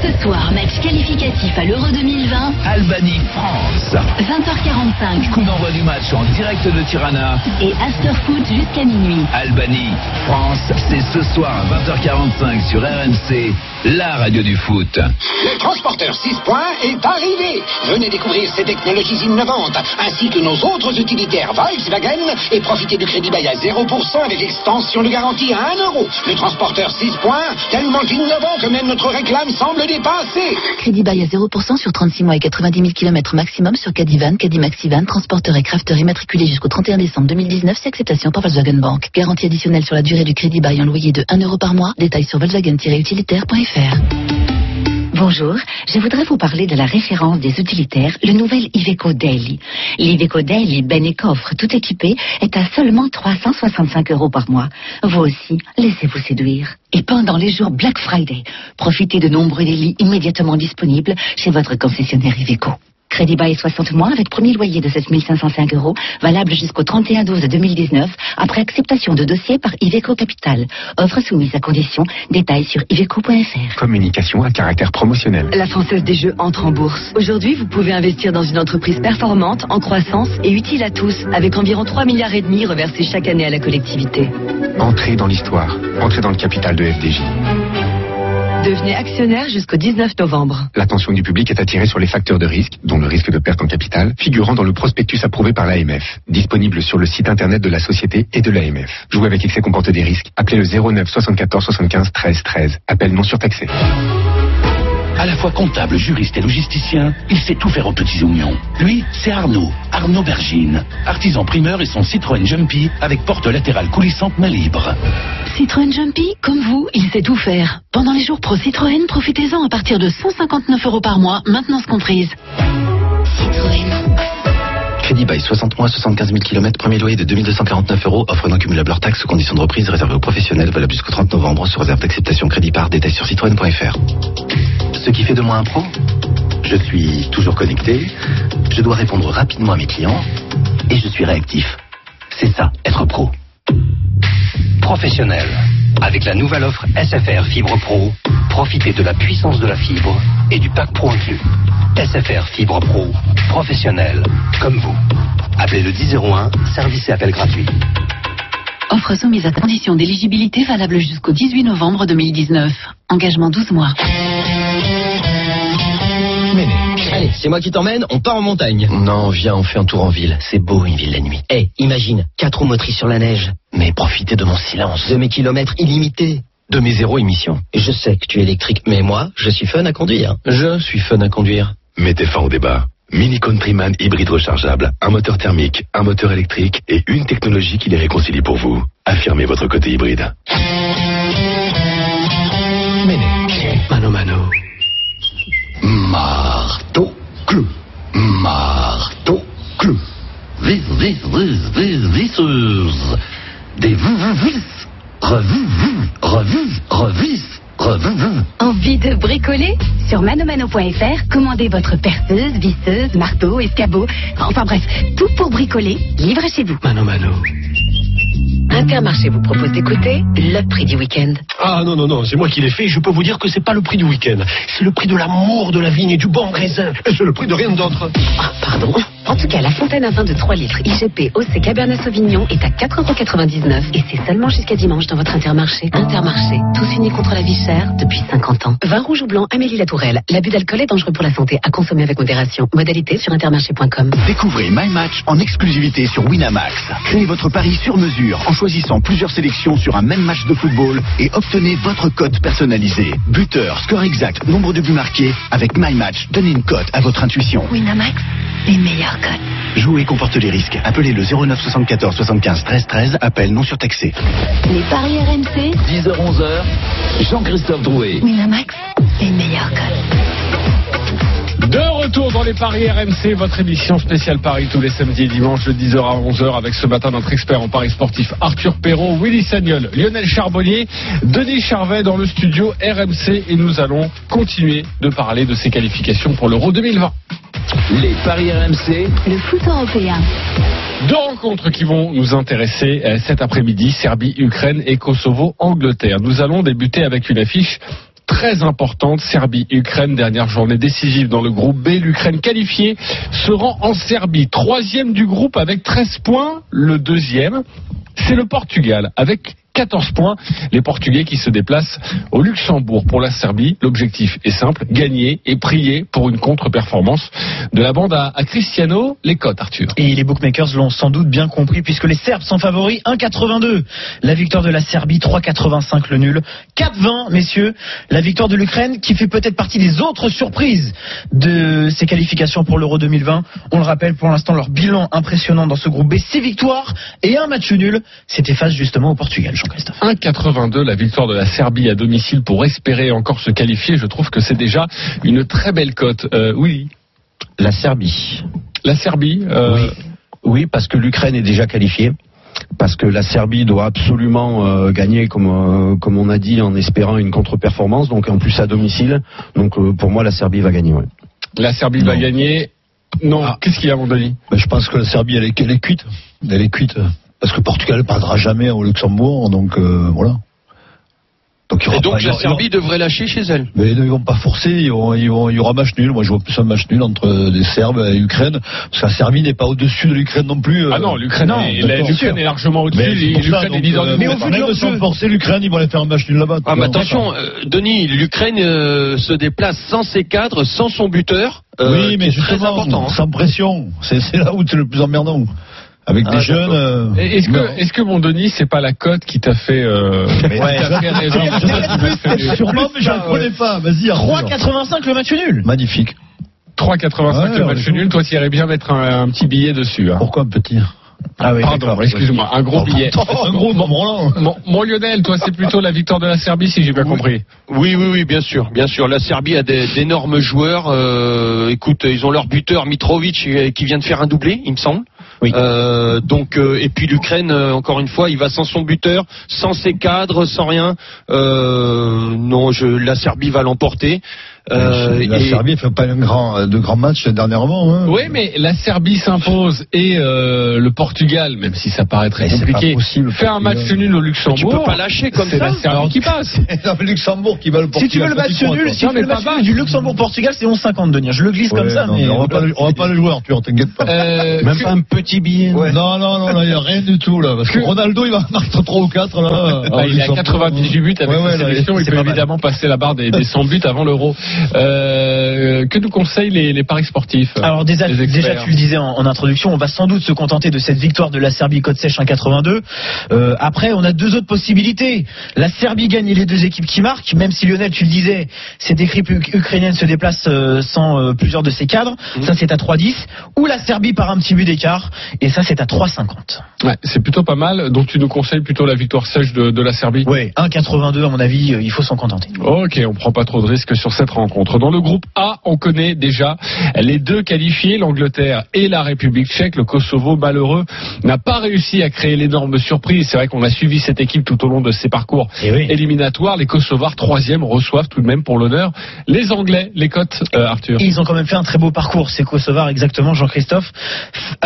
ce soir, match qualificatif à l'Euro 2020, Albanie-France. 20h45 Coup d'envoi du match en direct de Tirana. et After Foot jusqu'à minuit. Albanie-France. C'est ce soir à 20h45 sur RMC, la radio du foot. Le transporteur 6 points est arrivé. Venez découvrir ces technologies innovantes, ainsi que nos autres utilitaires Volkswagen, et profitez du crédit bail à 0% avec extension de garantie à 1 euro. Le transporteur 6 points, tellement innovant que même notre réclame semble dépassée. Crédit bail à 0% sur 36 mois et 90 000 km maximum sur Cadivan, Cadimaxivan, transporteur et crafter immatriculé jusqu'au 31 décembre 2019, c'est acceptation par Volkswagen Bank. Garantie additionnelle sur la durée du crédit bail en loyer de 1 euro par mois. Détails sur volkswagen-utilitaire.fr. Bonjour, je voudrais vous parler de la référence des utilitaires, le nouvel Iveco Daily. L'Iveco Daily Ben et coffre tout équipé est à seulement 365 euros par mois. Vous aussi, laissez-vous séduire. Et pendant les jours Black Friday, profitez de nombreux délits immédiatement disponibles chez votre concessionnaire Iveco. Crédit bail 60 mois avec premier loyer de 7 505 euros, valable jusqu'au 31-12 2019, après acceptation de dossier par Iveco Capital. Offre soumise à condition. Détails sur iveco.fr. Communication à caractère promotionnel. La Française des Jeux entre en bourse. Aujourd'hui, vous pouvez investir dans une entreprise performante, en croissance et utile à tous, avec environ 3 milliards et demi reversés chaque année à la collectivité. Entrez dans l'histoire. Entrez dans le capital de FDJ. Devenez actionnaire jusqu'au 19 novembre. L'attention du public est attirée sur les facteurs de risque, dont le risque de perte en capital, figurant dans le prospectus approuvé par l'AMF, disponible sur le site internet de la société et de l'AMF. Jouer avec excès comporte des risques. Appelez le 09 74 75 13 13. Appel non surtaxé. À la fois comptable, juriste et logisticien, il sait tout faire aux petits oignons. Lui, c'est Arnaud, Arnaud Bergine, artisan primeur et son Citroën Jumpy avec porte latérale coulissante mais libre. Citroën Jumpy, comme vous, il sait tout faire. Pendant les jours pro Citroën, profitez-en à partir de 159 euros par mois, maintenance comprise. Citroën. Crédit bail 60 mois, 75 000 km, premier loyer de 2249 euros, offre non cumulable hors taxes, conditions de reprise réservées aux professionnels, valable jusqu'au 30 novembre, sur réserve d'acceptation crédit par, détail sur citroën.fr. Ce qui fait de moi un pro Je suis toujours connecté, je dois répondre rapidement à mes clients, et je suis réactif. C'est ça, être pro. Professionnel. Avec la nouvelle offre SFR Fibre Pro, profitez de la puissance de la fibre et du pack pro inclus. SFR Fibre Pro, professionnel, comme vous. Appelez le 1001, service et appel gratuit. Offre soumise à condition d'éligibilité valable jusqu'au 18 novembre 2019. Engagement 12 mois. C'est moi qui t'emmène, on part en montagne. Non, viens, on fait un tour en ville. C'est beau une ville la nuit. Eh, imagine, quatre roues motrices sur la neige, Mais profitez de mon silence. de mes kilomètres illimités. De mes zéro émissions. Je sais que tu es électrique, mais moi, je suis fun à conduire. Je suis fun à conduire. Mettez fin au débat. Mini Countryman hybride rechargeable, un moteur thermique, un moteur électrique et une technologie qui les réconcilie pour vous. Affirmez votre côté hybride. Mano mano. Marteau, clou. Marteau, clou. Vis, vis, vis, vis, visseuse. Des vis, revis, revis, revis, revis. Envie de bricoler? Sur manomano.fr, commandez votre perceuse, visseuse, marteau, escabeau, enfin bref, tout pour bricoler, livré chez vous. Mano Mano. Intermarché vous propose d'écouter le prix du week-end. Ah non, non, non, c'est moi qui l'ai fait. Je peux vous dire que c'est pas le prix du week-end. C'est le prix de l'amour de la vigne et du bon raisin. Et c'est le prix de rien d'autre. Ah, pardon. En tout cas, la fontaine à vin de 3 litres IGP OC Cabernet Sauvignon est à 4,99€ et c'est seulement jusqu'à dimanche dans votre Intermarché. Intermarché, tous unis contre la vie chère depuis 50 ans. Vin rouge ou blanc, Amélie Latourelle. L'abus d'alcool est dangereux pour la santé. À consommer avec modération. Modalité sur intermarché.com. Découvrez My Match en exclusivité sur Winamax. Créez votre pari sur mesure en choisissant plusieurs sélections sur un même match de football et obtenez votre cote personnalisée. Buteur, score exact, nombre de buts marqués. Avec My Match, donnez une cote à votre intuition. Winamax, les meilleurs codes. Jouer comporte les risques. Appelez le 09 74 75 13 13. Appel non surtaxé. Les paris RMC, 10h-11h, Jean-Christophe Drouet. Winamax, les meilleurs codes. De retour dans les Paris RMC, votre émission spéciale Paris tous les samedis et dimanches de 10h à 11h avec ce matin notre expert en Paris sportif Arthur Perrault, Willy Sagnol, Lionel Charbonnier, Denis Charvet dans le studio RMC et nous allons continuer de parler de ces qualifications pour l'Euro 2020. Les Paris RMC, Le foot européen. Deux rencontres qui vont nous intéresser euh, cet après-midi, Serbie, Ukraine et Kosovo, Angleterre. Nous allons débuter avec une affiche très importante, Serbie-Ukraine, dernière journée décisive dans le groupe B. L'Ukraine qualifiée se rend en Serbie, troisième du groupe avec 13 points. Le deuxième, c'est le Portugal avec 14 points. Les Portugais qui se déplacent au Luxembourg pour la Serbie. L'objectif est simple, gagner et prier pour une contre-performance de la bande à, Cristiano. Les cotes, Arthur. Et les bookmakers l'ont sans doute bien compris puisque les Serbes sont favoris 1,82. La victoire de la Serbie 3,85 le nul. 4,20 messieurs. La victoire de l'Ukraine qui fait peut-être partie des autres surprises de ces qualifications pour l'Euro 2020. On le rappelle pour l'instant leur bilan impressionnant dans ce groupe B. 6 victoires et un match nul. C'était face justement au Portugal Jean-Christophe. 1,82 la victoire de la Serbie à domicile pour espérer encore se qualifier. Je trouve que c'est déjà une très belle cote. Euh, oui. La Serbie. La Serbie. euh, Oui. Oui, parce que l'Ukraine est déjà qualifiée. Parce que la Serbie doit absolument euh, gagner, comme, euh, comme on a dit, en espérant une contre-performance. Donc en plus à domicile. Donc euh, pour moi, la Serbie va gagner. ouais. La Serbie va gagner. Non, qu'est-ce qu'il y a, mon Denis Ben, je pense que la Serbie, elle est, elle est cuite. Elle est cuite. Parce que Portugal ne perdra jamais au Luxembourg, donc euh, voilà. Donc, il y aura Et donc pas- la aura- Serbie devrait lâcher chez elle. Mais ils vont pas forcer, ils vont- ils vont- il y aura match nul. Moi, je vois plus un match nul entre les Serbes et l'Ukraine. Parce que la Serbie n'est pas au-dessus de l'Ukraine non plus. euh. Ah non, l'Ukraine Non, est, est largement au-dessus. Mais L'Ukraine est donc, euh, mais au vu de leur jeu, forcer l'Ukraine, ils vont aller faire un match nul là-bas. Ah, mais attention, euh, Denis, l'Ukraine euh, se déplace sans ses cadres, sans son buteur. euh, oui, mais qui est très justement, important. hein. sans pression. C'est c'est là où c'est le plus emmerdant. Avec Ah, des jeunes. euh, Est-ce que, est-ce que mon Denis, c'est pas la cote qui t'a fait, euh, qui t'a fait raison Sûrement, mais je ne connais pas. Vas-y, Arthur. 3,85 le match nul. Magnifique. 3,85 Ouais, le match nul. Toi, tu irais bien mettre un, un petit billet dessus. hein. Pourquoi un petit? Ah oui, Pardon, excuse-moi, un gros billet. Un gros moment Mon, mon Lionel, toi, c'est plutôt la victoire de la Serbie, si j'ai bien compris. Oui, oui, oui, bien sûr, bien sûr. La Serbie a des- d'énormes joueurs. euh, écoute, ils ont leur buteur Mitrovic euh, qui vient de faire un doublé, il me semble. Euh, donc euh, et puis l'Ukraine, euh, encore une fois, il va sans son buteur, sans ses cadres, sans rien. Non, je, la Serbie va l'emporter. Euh, la et- Serbie ne fait pas un grand, de grands matchs dernièrement. Hein. Oui, mais la Serbie s'impose et euh, le Portugal, même si ça paraît très c'est compliqué, possible, fait un match nul au Luxembourg. tu peux pas lâcher comme C'est ça. la Serbie qui passe. C'est le Luxembourg qui va le Si Portugal. tu veux le match nul, si tu Non, veux mais le match nul du Luxembourg-Portugal, c'est 11,50 Denis. Je le glisse comme Ouais, ça, non, mais. on va pas, le- on va pas le jouer, Arthur, t'inquiète pas. Euh, Même pas un petit billet. Non, non, non, là, il n'y a rien du tout, là. Parce que Ronaldo, il va marquer 3 ou 4, là. Bah, il a 98 buts avec Ouais, ouais, là, sélection, il c'est peut évidemment passer la barre des, des 100 buts avant l'Euro. Euh, que nous conseillent les, les paris sportifs Alors déjà, déjà tu le disais en, en introduction, on va sans doute se contenter de cette victoire de la Serbie côte sèche 1,82. Euh, après, on a deux autres possibilités. La Serbie gagne les deux équipes qui marquent, même si Lionel, tu le disais, cette équipe uk- ukrainienne se déplace euh, sans euh, plusieurs de ses cadres. Ça, c'est à 3,10. Ou la Serbie par un petit but d'écart, et ça, c'est à 3,50. Ouais, c'est plutôt pas mal. Donc tu nous conseilles plutôt la victoire sèche de, de la Serbie? Ouais, 1,82 à mon avis, euh, il faut s'en contenter. Ok, on prend pas trop de risques sur cette rencontre. Rencontre. Dans le groupe A, on connaît déjà les deux qualifiés, l'Angleterre et la République tchèque. Le Kosovo, malheureux, n'a pas réussi à créer l'énorme surprise. C'est vrai qu'on a suivi cette équipe tout au long de ses parcours éliminatoires. Les Kosovars, troisième, reçoivent tout de même pour l'honneur les Anglais. Les cotes, euh, Arthur Ils ont quand même fait un très beau parcours, ces Kosovars, exactement, Jean-Christophe.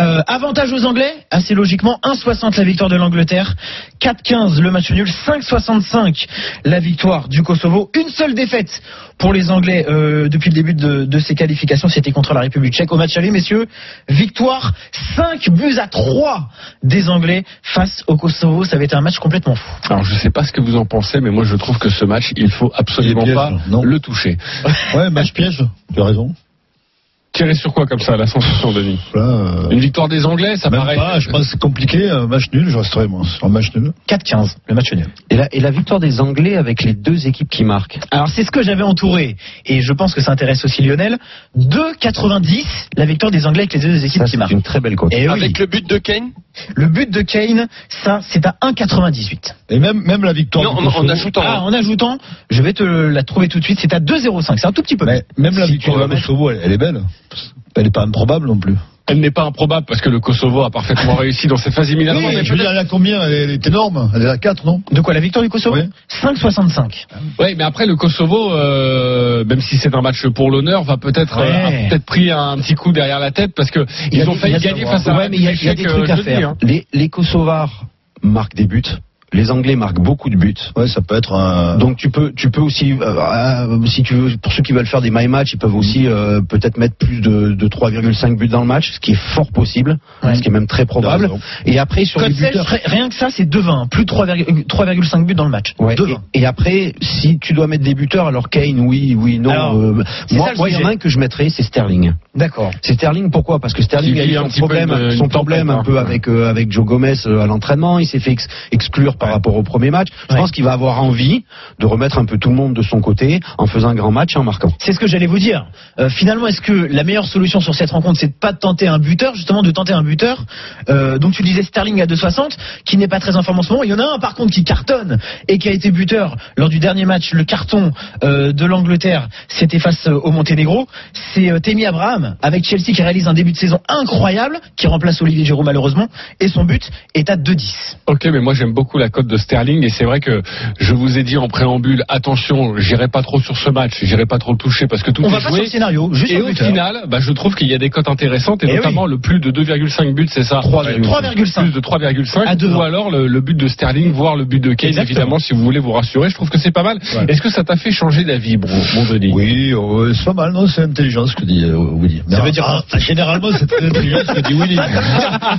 Euh, avantage aux Anglais, assez logiquement, 1,60 la victoire de l'Angleterre, 4,15 le match nul, 5,65 la victoire du Kosovo. Une seule défaite pour les Anglais euh, depuis le début de, de ces qualifications, c'était contre la République tchèque. Au match aller, messieurs, victoire 5 buts à 3 des Anglais face au Kosovo. Ça avait été un match complètement fou. Alors je sais pas ce que vous en pensez, mais moi je trouve que ce match, il faut absolument piège, pas non le toucher. Ouais, match piège, tu as raison. Tirer sur quoi comme ça, la sensation, Denis? Là, euh, Une victoire des Anglais, ça même paraît. pas, je pense que c'est compliqué. Un match nul, je resterai moi sur un match nul. 4-15, le match nul. Et la, et la victoire des Anglais avec les deux équipes qui marquent? Alors c'est ce que j'avais entouré et je pense que ça intéresse aussi Lionel. 2,90 la victoire des Anglais avec les deux équipes Ça, qui c'est marquent. une très belle cote. Et oui, Avec le but de Kane? Le but de Kane, ça c'est à 1,98. Et même, même la victoire Non, en, ajoutant. Ah, en ajoutant, je vais te la trouver tout de suite, c'est à 2,05. C'est un tout petit peu. mais même la Si victoire mettre- Kosovo, elle, elle est belle. Elle n'est pas improbable non plus. Elle n'est pas improbable parce que le Kosovo a parfaitement réussi dans cette phase éliminatoire. Oui, je veux dire, elle a combien elle est, elle est énorme. Elle est à 4, non De quoi la victoire du Kosovo Oui. 5,65. Oui, mais après le Kosovo, euh, même si c'est un match pour l'honneur, va peut-être Ouais. euh, a peut-être pris un petit coup derrière la tête parce que Il y a ils ont failli gagner face à Ouais, mais il y a, il y a des Tchèque, trucs euh, à faire. hein. Les, les Kosovars marquent des buts. Les Anglais marquent beaucoup de buts. Ouais, ça peut être un. Donc tu peux, tu peux aussi, euh, euh, si tu veux, pour ceux qui veulent faire des my match, ils peuvent aussi euh, peut-être mettre plus de, de 3,5 buts dans le match, ce qui est fort possible, Ouais. ce qui est même très probable. Et après sur Code les sèche, buteurs. rien que ça, c'est 2,20. Plus de 3,5 3,5 buts dans le match. Ouais, 2,20. et, et après, si tu dois mettre des buteurs, alors Kane, oui, oui, non. Alors, euh, moi, il y en a un que je mettrais, c'est Sterling. D'accord. C'est Sterling pourquoi? Parce que Sterling a eu un son peu problème, une- son une problème un peu hein. avec euh, avec Joe Gomez euh, à l'entraînement. Il s'est fait ex- exclure par rapport au premier match. Je Ouais. pense qu'il va avoir envie de remettre un peu tout le monde de son côté en faisant un grand match et en marquant. C'est ce que j'allais vous dire. Euh, finalement, est-ce que la meilleure solution sur cette rencontre, c'est de pas de tenter un buteur, justement de tenter un buteur euh, Donc tu disais Sterling à 2,60, qui n'est pas très en forme en ce moment. Il y en a un par contre qui cartonne et qui a été buteur lors du dernier match. Le carton euh, de l'Angleterre, c'était face euh, au Monténégro. C'est euh, Temi Abraham avec Chelsea qui réalise un début de saison incroyable, qui remplace Olivier Giroud malheureusement, et son but est à 2,10. Ok, mais moi j'aime beaucoup la cote de Sterling et c'est vrai que je vous ai dit en préambule, attention, j'irai pas trop sur ce match, j'irai pas trop le toucher parce que tout On est va pas joué. sur le scénario, juste et au buteur. final, bah, je trouve qu'il y a des cotes intéressantes et, Eh notamment le plus de 2,5 buts, c'est ça 3,5. 3,5. Plus de 3,5 À deux ou alors le, le but de Sterling, voire le but de Kane, Exactement. évidemment, si vous voulez vous rassurer. Je trouve que c'est pas mal. Est-ce que ça t'a fait changer d'avis, bro, mon Denis Oui, oh, c'est pas mal, non C'est intelligent ce que dit euh, Willy. Ça veut dire- ah, généralement c'est très intelligent ce que dit Willy.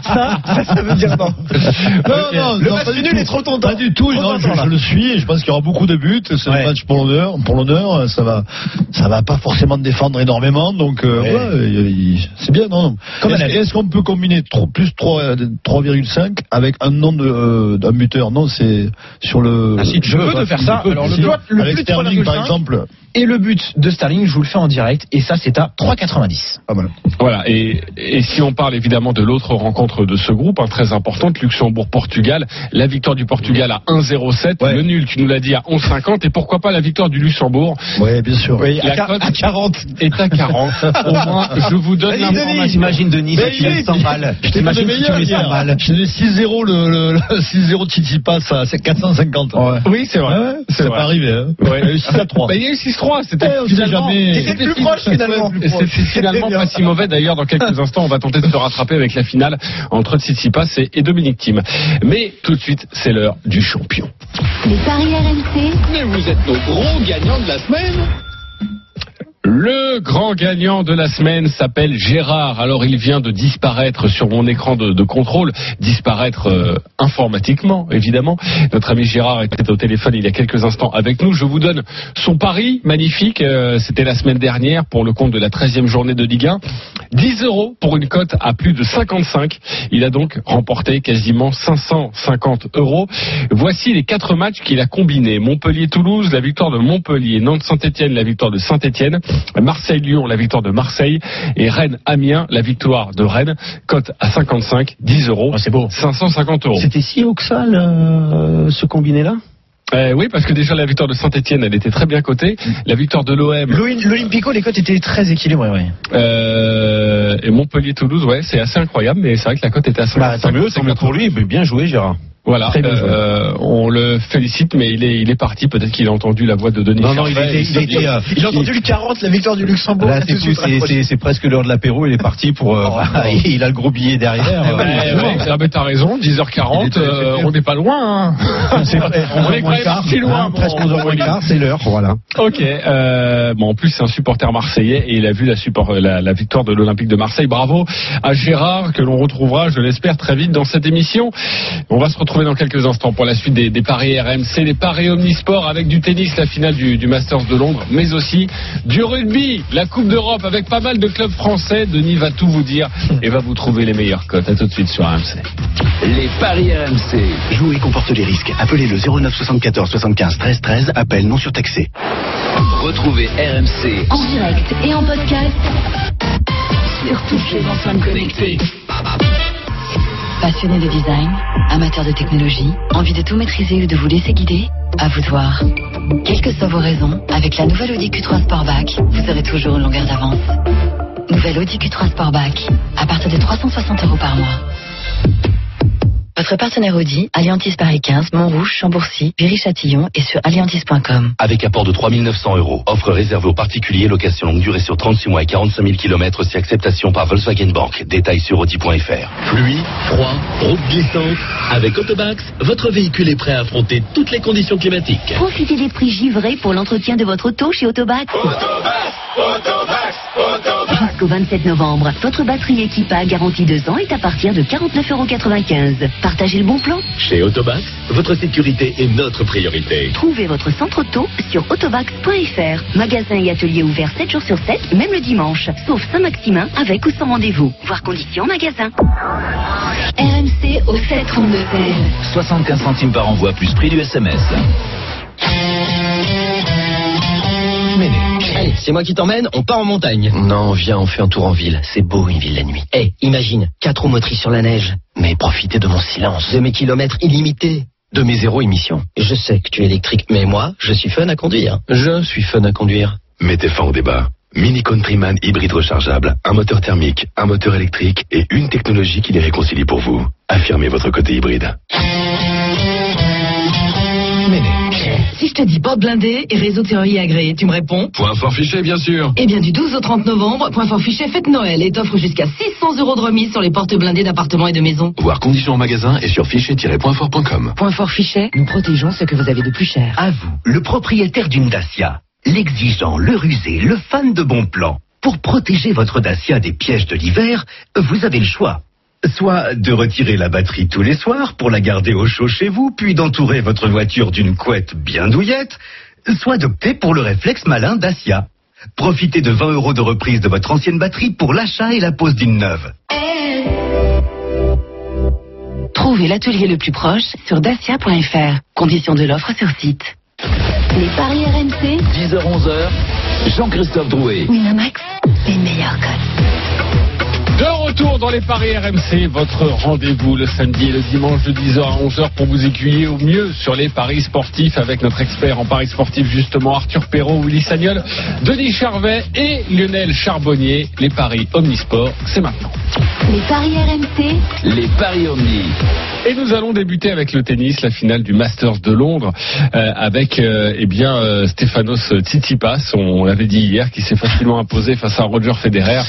Ça, ça, veut dire non. Non, non, le match pas nul est trop Pas du tout. Non, je, le suis. et Je pense qu'il y aura beaucoup de buts. C'est Ouais. un match pour l'honneur. Pour l'honneur, ça va, ça va pas forcément défendre énormément. Donc, euh, Ouais. ouais, c'est bien, non Comme Est-ce qu'on peut combiner trop- plus 3, euh, 3,5 avec un nom de, euh, d'un buteur? Non, c'est sur le. Ah, si, tu peux te faire ça. Alors, le si. le plus de Sterling, par 3,5. exemple. Et le but de Sterling, je vous le fais en direct, et ça c'est à 3,90. Pas mal. Voilà, et, et si on parle évidemment de l'autre rencontre de ce groupe, hein, très importante, Luxembourg-Portugal, la victoire du Portugal à 1,07, Ouais. le nul, tu nous l'as dit, à 11,50, et pourquoi pas la victoire du Luxembourg? Oui, bien sûr. Oui, La à, quar- cote à 40. est à 40. Au moins, je vous donne l'information. T'imagines Denis, tu mets oui, 100 balles. Je T'imagines si tu meilleur mets 100 hier. balles. Je t'ai donné 6-0 le, le, le 6-0 Titi passe à c'est 450. Ouais. Oui, c'est vrai. Ouais, C'est peut arriver. Hein. Ouais. Il y a eu 6 à 3. Bah, il y a eu 6-3, c'était Eh, jamais. Le plus proche finalement. Et c'est finalement pas si mauvais d'ailleurs dans quelques instants on va tenter de se rattraper avec la finale entre Tsitsipas et, et Dominique Thiem. Mais tout de suite c'est l'heure du champion. Les paris RMC, Mais vous êtes nos gros gagnants de la semaine le grand gagnant de la semaine s'appelle Gérard. Alors il vient de disparaître sur mon écran de, contrôle, disparaître euh, informatiquement évidemment. Notre ami Gérard était au téléphone il y a quelques instants avec nous. Je vous donne son pari magnifique. Euh, C'était la semaine dernière pour le compte de la 13e journée de Ligue 1. 10 euros pour une cote à plus de 55. Il a donc remporté quasiment 550 euros. Voici les quatre matchs qu'il a combinés. Montpellier-Toulouse, la victoire de Montpellier. Nantes-Saint-Etienne, la victoire de Saint-Etienne. Marseille-Lyon, la victoire de Marseille. Et Rennes-Amiens, la victoire de Rennes. Cote à 55, 10 euros. c'est beau. 550 euros. C'était si haut que ça, le- ce combiné-là? Euh, oui, parce que déjà la victoire de Saint-Etienne, elle était très bien cotée. La victoire de l'OM. L'Olympico, les cotes étaient très équilibrées. Ouais. Euh, et Montpellier-Toulouse, ouais, c'est assez incroyable, mais c'est vrai que la cote était assez. Bah, tant mieux, tant mieux pour lui. Bien joué, Gérard. Voilà, euh, on le félicite, mais il est, il est parti. Peut-être qu'il a entendu la voix de Denis. Non, non, il était- il était, euh, Il a entendu le 40, la victoire du Luxembourg. Là, c'est presque l'heure de l'apéro. Il est parti pour. euh, bah, il a le gros billet derrière. euh, Ouais, ouais, ah, t'as raison, 10h40, Il était- euh, on n'est pas loin. Hein. On est 11h quand même loin. hein, presque mon- 11h moins quart, c'est l'heure, voilà. Ok. Euh, bon, en plus, c'est un supporter marseillais et il a vu la, support, la, la victoire de l'Olympique de Marseille. Bravo à Gérard, que l'on retrouvera, je l'espère, très vite dans cette émission. On va se retrouver dans quelques instants pour la suite des, des paris RMC, les paris omnisports avec du tennis, la finale du, du Masters de Londres, mais aussi du rugby, la Coupe d'Europe avec pas mal de clubs français. Denis va tout vous dire et va vous trouver les meilleures cotes. À tout de suite sur RMC. Les paris RMC. Jouer comporte les risques. Appelez le 09 74 75 13 13. Appel non surtaxé. Retrouvez RMC En direct et en podcast sur toutes les enceintes connectées. Passionné de design, amateur de technologie, envie de tout maîtriser ou de vous laisser guider? À vous de voir. Quelles que soient vos raisons, avec la nouvelle Audi Q3 Sportback, vous aurez toujours une longueur d'avance. Nouvelle Audi Q3 Sportback, à partir de 360 euros par mois. Votre partenaire Audi, Alliantis Paris 15, Montrouge, Chambourcy, Viry-Châtillon et sur alliantis.com. Avec apport de 3 900 euros. Offre réservée aux particuliers, location longue durée sur 36 mois et 45 000 km si acceptation par Volkswagen Bank. Détails sur audi.fr. Pluie, froid, route glissante. Avec Autobax, votre véhicule est prêt à affronter toutes les conditions climatiques. Profitez des prix givrés pour l'entretien de votre auto chez Jusqu'au 27 novembre, votre batterie Equipa garantie 2 ans est à partir de 49,95€. Partagez le bon plan Chez Autobax, votre sécurité est notre priorité. Trouvez votre centre auto sur autobax.fr. Magasin et atelier ouverts 7 jours sur 7, même le dimanche. Sauf Saint-Maximin, avec ou sans rendez-vous. Voir conditions magasin. RMC au 732 75 centimes par envoi plus prix du SMS. C'est moi qui t'emmène, on part en montagne. Non, viens, on fait un tour en ville. C'est beau une ville la nuit. Eh, imagine, quatre roues motrices sur la neige. Mais profitez de mon silence. De mes kilomètres illimités. De mes zéro émissions. Je sais que tu es électrique, mais moi, je suis fun à conduire. Je suis fun à conduire. Mettez fin au débat. Mini Countryman hybride rechargeable, un moteur thermique, un moteur électrique et une technologie qui les réconcilie pour vous. Affirmez votre côté hybride. Si je te dis porte blindée et réseau théorie agréé, tu me réponds Point fort fiché, bien sûr. Eh bien, du 12 au 30 novembre, Point Fort Fichet fête Noël et t'offre jusqu'à 600 euros de remise sur les portes blindées d'appartements et de maisons. Voir conditions en magasin et sur fichet-pointfort.com. Point Fort Fichet, nous protégeons ce que vous avez de plus cher. À vous, le propriétaire d'une Dacia. L'exigeant, le rusé, le fan de bon plan. Pour protéger votre Dacia des pièges de l'hiver, vous avez le choix. Soit de retirer la batterie tous les soirs pour la garder au chaud chez vous, puis d'entourer votre voiture d'une couette bien douillette, soit d'opter pour le réflexe malin Dacia. Profitez de 20 euros de reprise de votre ancienne batterie pour l'achat et la pose d'une neuve. Trouvez l'atelier le plus proche sur dacia.fr. Conditions de l'offre sur site. Les paris RMC, 10h-11h, Jean-Christophe Drouet. Winamax, les meilleurs codes. De retour dans les paris RMC, votre rendez-vous le samedi et le dimanche de 10h à 11h pour vous aiguiller au mieux sur les paris sportifs avec notre expert en paris sportifs justement Arthur Perrault, Willy Sagnol, Denis Charvet et Lionel Charbonnier. Les paris omnisports, c'est maintenant. Les paris RMC, Les paris omnis. Et nous allons débuter avec le tennis, la finale du Masters de Londres, euh, avec euh, eh bien euh, Stefanos Tsitsipas, on l'avait dit hier, qui s'est facilement imposé face à Roger Federer,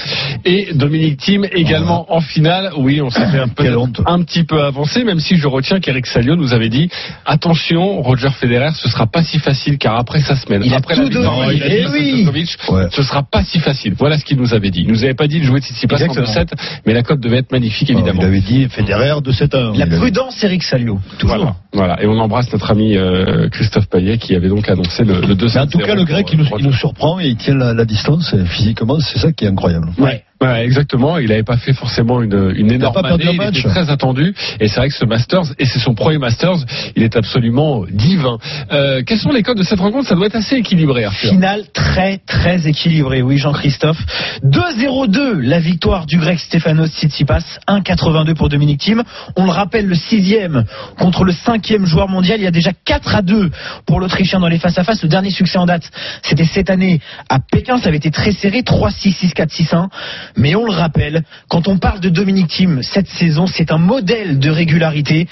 et Dominique Thiem également en finale. Oui, on s'est fait un, peu, un petit peu avancé, même si je retiens qu'Eric Salio nous avait dit attention, Roger Federer, ce sera pas si facile, car après sa semaine, Il a après tout la victoire a dit eh oui. Djokovic, ce sera pas si facile. Voilà ce qu'il nous avait dit. Il nous avait pas dit de jouer Tsitsipas en Exactement. 2-7, mais la cote devait être magnifique évidemment. Il avait dit Federer de 7 à 1. La prudence, Eric Salio. Toujours. Voilà, voilà. Et on embrasse notre ami euh, Christophe Payet qui avait donc annoncé le, le 2 Mais en tout cas, le grec, il nous, il nous surprend et il tient la, la distance. Physiquement, c'est ça qui est incroyable. Ouais. Ouais, exactement. Il n'avait pas fait forcément une, une énorme année. un Il match. était très attendu. Et c'est vrai que ce Masters, et c'est son premier Masters, il est absolument divin. Euh, quels sont les codes de cette rencontre? Ça doit être assez équilibré, Arthur. Finale très très équilibrée, oui Jean-Christophe. 2-0-2, la victoire du grec Stefanos Tsitsipas, 1-82 pour Dominique Thiem. On le rappelle, le sixième contre le cinquième joueur mondial, il y a déjà 4 à 2 pour l'Autrichien dans les face-à-face. Le dernier succès en date, c'était cette année à Pékin, ça avait été très serré, 3-6, 6-4, 6-1. Mais on le rappelle, quand on parle de Dominique Thiem cette saison, c'est un modèle de régularité.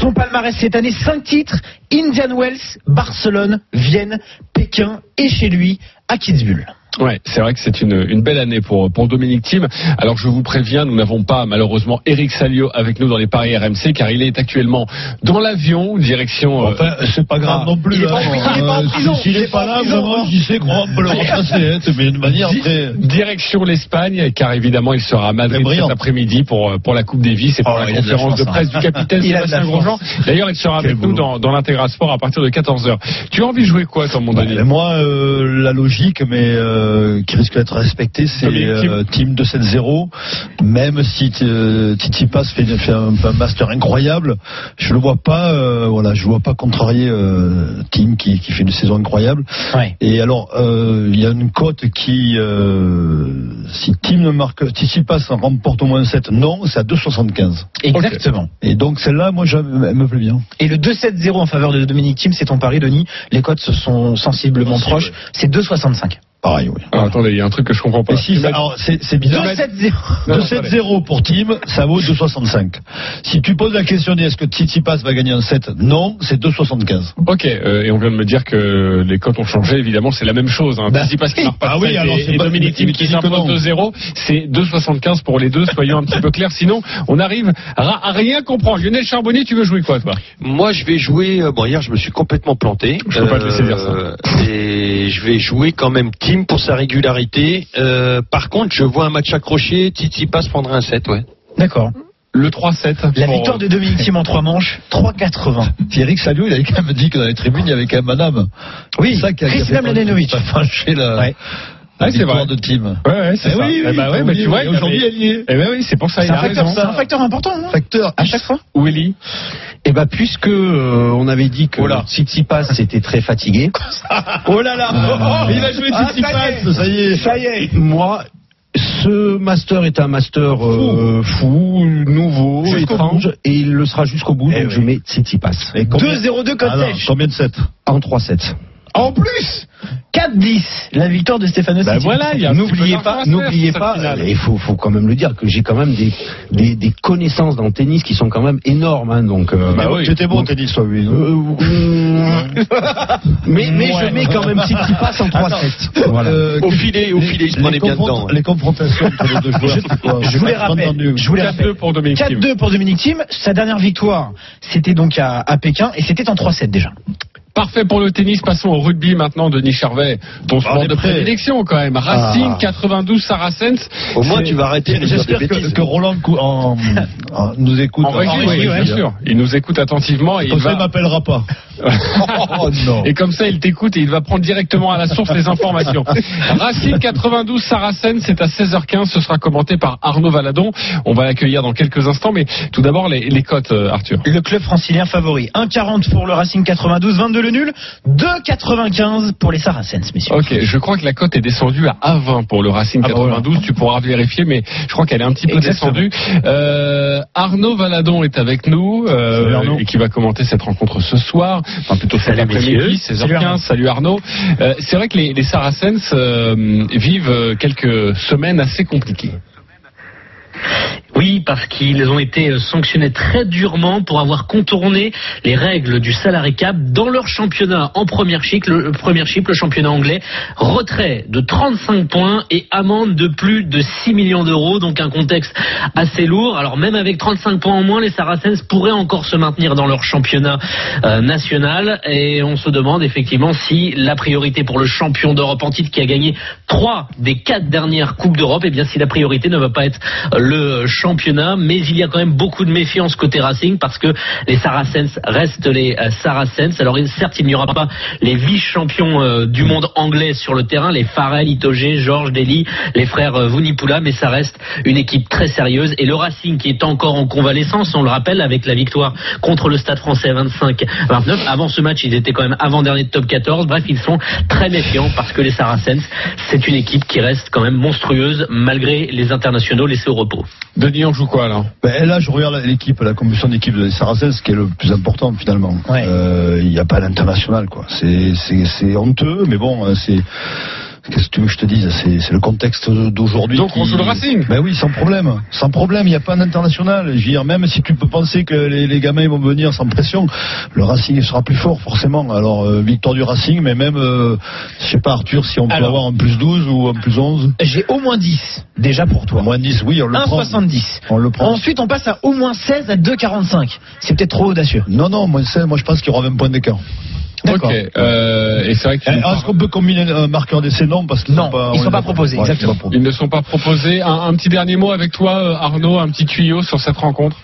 Son palmarès cette année, 5 titres, Indian Wells, Barcelone, Vienne, Pékin et chez lui à Kitzbühel. Ouais, c'est vrai que c'est une, une belle année pour, pour Dominique Thiem. Alors je vous préviens, nous n'avons pas malheureusement Eric Salio avec nous dans les paris RMC car il est actuellement dans l'avion direction. euh, Enfin, c'est pas grave ah, non plus. il est pas hein. en- il est pas Euh, prison, S'il il est est pas là, vraiment, hein. j'y sais qu'on peut le remplacer, hein, mais de manière très. Direction l'Espagne, car évidemment il sera à Madrid cet après-midi pour, euh, pour la Coupe Davis et pour Oh, la a de la conférence chance, de hein. presse du capitaine Il a de la Sébastien Grosjean. D'ailleurs, il sera Quel avec nous dans, dans l'intégral sport à partir de 14h. Tu as envie de jouer quoi, toi, mon Bah, moi, euh, la logique, mais euh, qui risque d'être respectée, c'est euh, team 2-7-0. Même si euh, Titi Pass fait, fait un, un master incroyable, je le vois pas. euh, voilà, je le vois pas contrarier euh, Team qui, qui fait une saison incroyable. Et alors, euh, il y a une cote qui, euh, si Team ne marque, Titi Pass en remporte au moins 7, non, c'est à 2,75. Exactement. Et donc celle-là, moi, elle me plaît bien. Et le 2-7-0 en faveur de Dominique Thiem, c'est ton pari, Denis? Les cotes se sont sensiblement proches. C'est 2,65. Pareil, oui. Ah, attendez, il y a un truc que je comprends pas. Si, c'est bizarre. 2-7-0. 2-7-0 pour Team, ça vaut 2,65. Si tu poses la question est-ce que Tsitsipas va gagner un 7 Non, c'est 2,75. Ok, euh, et on vient de me dire que les cotes ont changé. Évidemment, c'est la même chose. Hein. Bah, Tsitsipas qui marque pas de ah oui, alors et, Dominique tu qui s'impose non. 2-0, c'est 2,75 pour les deux. Soyons un petit peu clairs. Sinon, on arrive à, rien comprendre. Lionel Charbonnier, tu veux jouer quoi, toi? Moi, je vais jouer. euh, Bon, hier, je me suis complètement planté. Je peux pas te laisser dire ça. Euh, Et je vais jouer quand même Team pour sa régularité. Euh, par contre, je vois un match accroché. Titi passe prendra un 7, ouais. D'accord. Le 3-7. La pour- victoire de Dominique Thiem en trois manches, 3,80. Puis Eric Salio, il avait quand même dit que dans les tribunes, il y avait quand même madame. Oui, C'est ça qui a, fait Mladenovic. fâché la, Ouais. Ouais, c'est vrai. de Team. Ouais, ouais, c'est Eh ça. oui, oui, Eh bah ouais, oui, mais oui, tu vois, aujourd'hui, avait- elle y est. Eh ben oui, c'est pour ça, il C'est un, a facteur, raison. c'est un facteur important, non Facteur. À chaque fois Willy Eh ben, puisque euh, on avait dit que Oh là. Tsitsipas était très fatigué, Oh là là Ah. Il a joué Ah, Tsitsipas, ça y est. ça y est. Ça y est. moi, ce master est un master euh, fou, nouveau, étrange, et il le sera jusqu'au bout. Eh donc oui. je mets Tsitsipas. Et combien- 2-0-2 cote Ah. Combien de 7 En 3-7. En plus 4-10, la victoire de Stéphano Ben voilà, N'oubliez pas, faire n'oubliez pas, il faut, faut quand même le dire que j'ai quand même des, des, des connaissances dans le tennis qui sont quand même énormes. Hein, donc, euh, Bah oui. J'étais bon au tennis, toi, oui. euh, mais mais Ouais. je mets quand même Tsitsipas en 3-7. Voilà. Euh, Au filet, au filet, il se prenait bien dedans. hein. Les confrontations entre les deux joueurs, quoi Je vous les rappelle. entendu. Je vous les 4-2 rappelle. pour Dominique Thiem. 4-2 pour Dominique Thiem. Sa dernière victoire, c'était donc à, à Pékin et c'était en 3-7 déjà. Parfait pour le tennis. Passons au rugby maintenant, Denis Charvet. Ton On sport de prêt. prédilection quand même. Racing 92 Saracens. Au moins, tu vas arrêter J'espère que, Roland cou- en, en- nous écoute. En régie, oui, bien sûr. Il nous écoute attentivement et il Comme ça, il va. m'appellera pas. oh non. Et comme ça, il t'écoute et il va prendre directement à la source les informations. Racing 92 Saracens, c'est à 16h15. Ce sera commenté par Arnaud Valadon. On va l'accueillir dans quelques instants. Mais tout d'abord, les, les cotes, euh, Arthur. Le club francilien favori. 1,40 pour le Racing 92, 22 le nul, 2,95 pour les Saracens, messieurs. Ok, je crois que la cote est descendue à A20 pour le Racing Ah bah 92. Tu pourras vérifier, mais je crois qu'elle est un petit peu Exactement. descendue. Euh, Arnaud Valadon est avec nous euh, et qui va commenter cette rencontre ce soir, enfin plutôt cet Salut, après-midi, messieurs. 16h15. Salut, Arnaud. Salut Arnaud. Euh, C'est vrai que les, les Saracens euh, vivent quelques semaines assez compliquées. Oui, parce qu'ils ont été euh, sanctionnés très durement pour avoir contourné les règles du salary cap dans leur championnat en première chip, le, première chip, le championnat anglais. Retrait de 35 points et amende de plus de 6 millions d'euros, donc un contexte assez lourd. Alors même avec 35 points en moins, les Saracens pourraient encore se maintenir dans leur championnat euh, national et on se demande effectivement si la priorité pour le champion d'Europe en titre qui a gagné trois des quatre dernières coupes d'Europe, et bien si la priorité ne va pas être euh, le championnat, mais il y a quand même beaucoup de méfiance côté Racing parce que les Saracens restent les euh, Saracens. Alors certes, il n'y aura pas les vice-champions euh, du monde anglais sur le terrain, les Farrell, Itoge, Georges, Dely, les frères euh, Vunipula, mais ça reste une équipe très sérieuse. Et le Racing qui est encore en convalescence, on le rappelle, avec la victoire contre le Stade français 25-29. Avant ce match, ils étaient quand même avant-dernier de top 14. Bref, ils sont très méfiants parce que les Saracens, c'est une équipe qui reste quand même monstrueuse malgré les internationaux laissés au repos. Denis, on joue quoi alors Ben, là, je regarde l'équipe, la composition d'équipe des Saracens, ce qui est le plus important finalement. Euh, Il n'y a pas d'international, quoi. C'est honteux, mais bon, euh, c'est. Qu'est-ce que tu veux que je te dise? C'est le contexte d'aujourd'hui. Donc, on joue le Racing Ben oui, sans problème. Sans problème, il n'y a pas d'international. Je veux dire, même si tu peux penser que les, les gamins vont venir sans pression, le Racing sera plus fort, forcément. Alors, euh, victoire du Racing, mais même, euh, je sais pas, Arthur, si on peut Alors. avoir un plus 12 ou un plus 11. J'ai au moins 10 déjà pour toi. Moins 10, oui, on le prend. 1,70. On le prend. Ensuite, on passe à au moins 16 à 2,45. C'est peut-être trop audacieux. Non, non, moi, c'est- moi je pense qu'il y aura 20 points d'écart. D'accord. Ok, euh, et c'est vrai qu'ils Eh, Est-ce qu'on peut combiner un marqueur d'essai Non, parce qu'ils Non, sont pas, ils on sont pas proposés, Ouais, exactement. ils ne sont pas proposés. Un, un petit dernier mot avec toi, euh, Arnaud, un petit tuyau sur cette rencontre.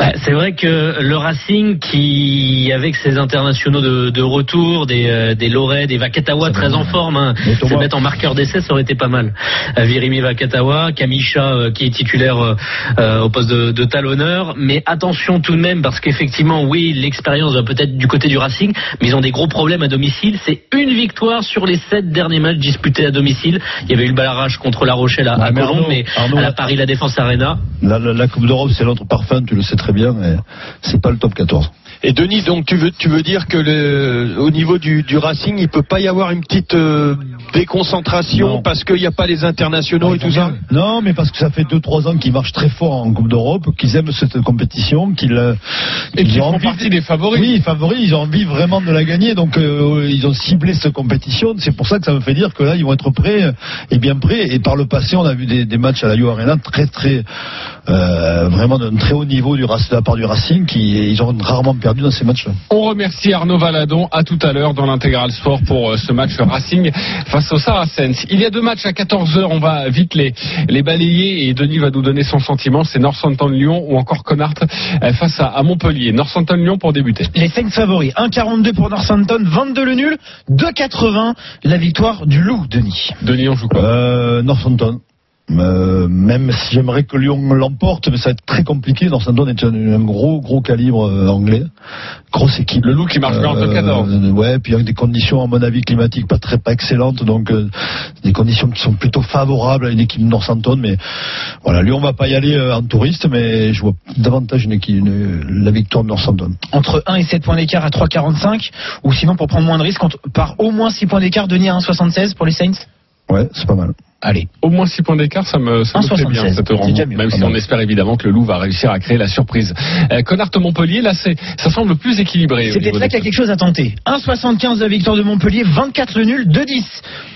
Bah, c'est vrai que le Racing, qui avec ses internationaux de, de retour, des, euh, des Loret, des Vakatawa très en forme, hein, se mettre en marqueur d'essai, ça aurait été pas mal. Euh, Virimi Vakatawa, Kamisha euh, qui est titulaire euh, au poste de, de talonneur, mais attention tout de même parce qu'effectivement, oui, l'expérience va peut-être du côté du Racing, mais ils ont des gros problèmes à domicile. C'est une victoire sur les sept derniers matchs disputés à domicile. Il y avait eu le balarrage contre La Rochelle à, à Ah, mais Arnaud, mais Arnaud, à la Paris La Défense Arena. La, la- la Coupe d'Europe, c'est l'autre parfum, tu le sais très bien, mais c'est pas le top 14. Et Denis, donc tu veux, tu veux dire que le, au niveau du, du Racing, il peut pas y avoir une petite euh, déconcentration Non. parce qu'il n'y a pas les internationaux et tout ça Non, mais parce que ça fait 2-3 ans qu'ils marchent très fort en Coupe d'Europe, qu'ils aiment cette compétition, qu'ils euh, font envie partie des favoris. Oui, favoris, ils ont envie vraiment de la gagner, donc euh, ils ont ciblé cette compétition. C'est pour ça que ça me fait dire que là, ils vont être prêts et bien prêts. Et par le passé, on a vu des, des matchs à la Yo Arena très, très, euh, vraiment d'un très haut niveau du, de la part du Racing, qui ils ont rarement perdu dans ces matchs-là. On remercie Arnaud Valadon. À tout à l'heure dans l'intégral sport pour euh, ce match Racing face aux Saracens. Il y a deux matchs à 14h. On va vite les, les balayer et Denis va nous donner son sentiment. C'est Northampton-Lyon ou encore Connard euh, face à, à Montpellier. Northampton-Lyon pour débuter. Les Saints favoris. 1,42 pour Northampton, 22 le nul, 2,80 la victoire du Loup, Denis. Denis, on joue quoi? Euh, Northampton. Euh, même si j'aimerais que Lyon l'emporte, mais ça va être très compliqué. Northampton est un, un gros, gros calibre euh, anglais. Grosse équipe. Le loup qui marche bien en top 14. Euh, ouais, puis avec des conditions, à mon avis, climatiques pas très, pas excellentes. Donc, euh, des conditions qui sont plutôt favorables à une équipe de Northampton. Mais voilà, Lyon va pas y aller euh, en touriste, mais je vois davantage une équipe, une- la victoire de Northampton. Entre 1 et 7 points d'écart à 3,45. Ou sinon, pour prendre moins de risques, par au moins 6 points d'écart, Denis à 1,76 pour les Saints? Ouais, c'est pas mal. Allez. Au moins 6 points d'écart, ça me, ça me plaît 1,76, bien cette rencontre, même si on espère évidemment que le Loup va réussir à créer la surprise. Euh, Connard-Montpellier, là, c'est, ça semble plus équilibré. C'est peut-être là qu'il y a quelque chose à tenter. 1,75 la victoire de Montpellier, 24 le nul, 2,10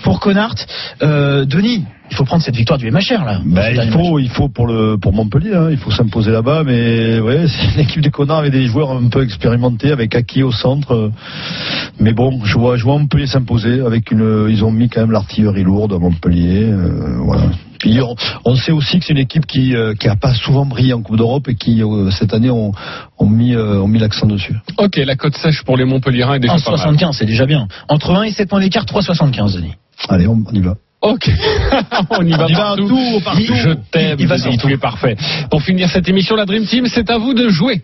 pour Connard. Euh, Denis, il faut prendre cette victoire du MHR là. Ben, il faut, il faut pour le pour Montpellier, hein, il faut s'imposer là-bas, mais ouais, c'est une équipe des connards avec des joueurs un peu expérimentés, avec Aki au centre. Mais bon, je vois, je vois Montpellier s'imposer avec une, ils ont mis quand même l'artillerie lourde à Montpellier, euh, voilà. Puis on, on sait aussi que c'est une équipe qui euh, qui a pas souvent brillé en Coupe d'Europe et qui euh, cette année ont, ont mis euh, ont mis l'accent dessus. Ok, la cote sèche pour les Montpelliérains est déjà pas mal. 1,75 c'est déjà bien. Entre 1 et 7 points d'écart, 3,75 Denis. Allez, on, on y va. Ok, on y va On y va partout. tout, partout. Je t'aime, Il va Denis, sur tu es parfait. Pour finir cette émission, la Dream Team, c'est à vous de jouer.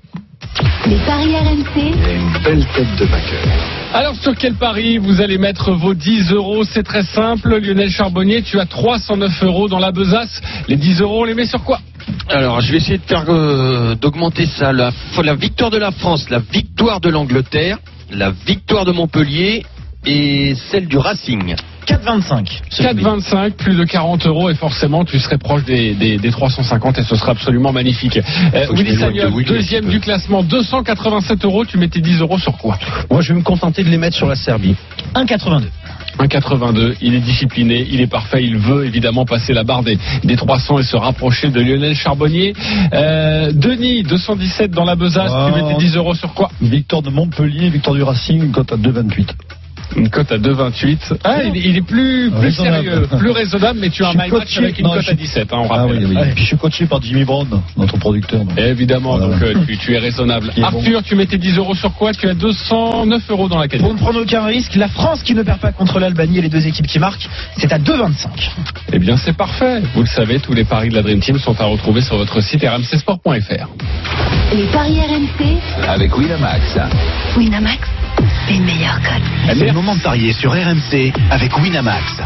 Les paris RMC, Une belle tête de vainqueur. Alors sur quel pari vous allez mettre vos 10 euros? C'est très simple. Lionel Charbonnier, tu as 309 euros dans la besace. Les 10 euros, on les met sur quoi? Alors, je vais essayer de faire euh, d'augmenter ça. La, la victoire de la France, la victoire de l'Angleterre, la victoire de Montpellier et celle du Racing. 4,25. 4,25, plus de 40 euros et forcément tu serais proche des, des, des 350 et ce serait absolument magnifique. Euh, Willy de Sagnol, deuxième du classement, 287 euros, tu mettais 10 euros sur quoi? Moi, je vais me contenter de les mettre sur la Serbie. 1,82. 1,82, il est discipliné, il est parfait, il veut évidemment passer la barre des, des 300 et se rapprocher de Lionel Charbonnier. Euh, Denis, 217 dans la besace, tu mettais 10 euros sur quoi? Victoire de Montpellier, victoire du Racing, cote à 2,28. Une cote à 2,28. Ah, il, il est plus, plus Raisonnable. sérieux, plus raisonnable, mais tu as un my match avec une non, cote je à suis- 17, hein, on Ah oui, rappelle. oui. Et puis je suis coaché par Jimmy Brown, notre producteur. donc. Évidemment, Voilà. donc euh, tu, tu es raisonnable. Est Arthur, tu mettais 10 euros sur quoi? Tu as 209 euros dans la Pour cagnotte. ne prendre aucun risque, la France qui ne perd pas contre l'Albanie et les deux équipes qui marquent, c'est à 2,25. Eh bien, c'est parfait. Vous le savez, tous les paris de la Dream Team sont à retrouver sur votre site rmcsport.fr. Les paris RMC, Avec Winamax. Winamax, les meilleurs codes. C'est le moment de parier sur RMC avec Winamax.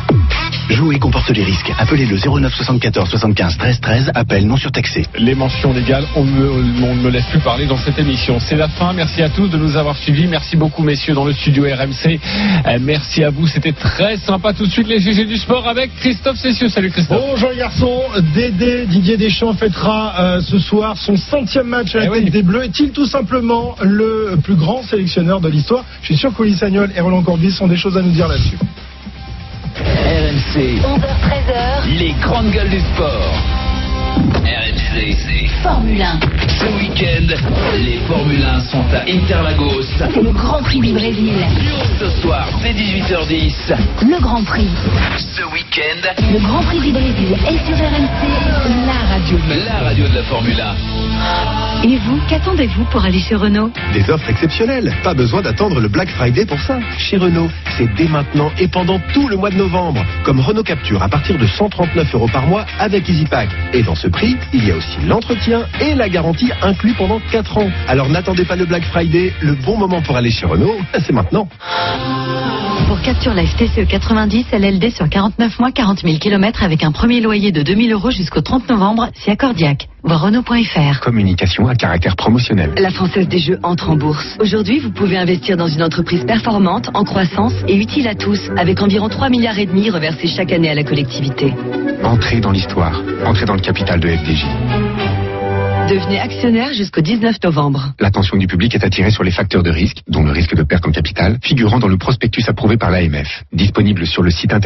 Jouer comporte les risques. Appelez le 09 74 75 13 13. Appel non surtaxé. Les mentions légales, on, me- on ne me laisse plus parler dans cette émission. C'est la fin. Merci à tous de nous avoir suivis. Merci beaucoup, messieurs, dans le studio RMC. Euh, merci à vous. C'était très sympa. Tout de suite, les GG du sport avec Christophe Cessieux. Salut Christophe. Bonjour les garçons, Dédé Didier Deschamps fêtera euh, ce soir son centième match à la Eh tête oui. des Bleus. Est-il tout simplement le plus grand sélectionneur de l'histoire? Je suis sûr qu'Oli Sagnol et Roland Courbis ont des choses à nous dire là-dessus. RMC. 11h-13h, Les grandes gueules du sport. Formule 1. Ce week-end, les Formule 1 sont à Interlagos. C'est le Grand Prix du Brésil. Ce soir, dès 18h10. Le Grand Prix. Ce week-end, Le Grand Prix du Brésil est sur RMC, la radio. la radio de la Formule 1. Et vous, qu'attendez-vous pour aller chez Renault? Des offres exceptionnelles. Pas besoin d'attendre le Black Friday pour ça. Chez Renault, c'est dès maintenant et pendant tout le mois de novembre. Comme Renault Capture à partir de 139 euros par mois avec EasyPack. Et dans ce prix, il y a aussi l'entretien et la garantie inclus pendant 4 ans. Alors n'attendez pas le Black Friday. Le bon moment pour aller chez Renault, c'est maintenant. Pour Capture Life TCE 90, LLD sur 49 mois, 40 000 km avec un premier loyer de 2000 euros jusqu'au 30 novembre, c'est accordiaque. Voir Renault.fr. Communication à caractère promotionnel. La Française des Jeux entre en bourse. Aujourd'hui, vous pouvez investir dans une entreprise performante, en croissance et utile à tous, avec environ 3 milliards et demi reversés chaque année à la collectivité. Entrez dans l'histoire. Entrez dans le capital de FDJ. Devenez actionnaire jusqu'au 19 novembre. L'attention du public est attirée sur les facteurs de risque, dont le risque de perte en capital, figurant dans le prospectus approuvé par l'AMF. Disponible sur le site internet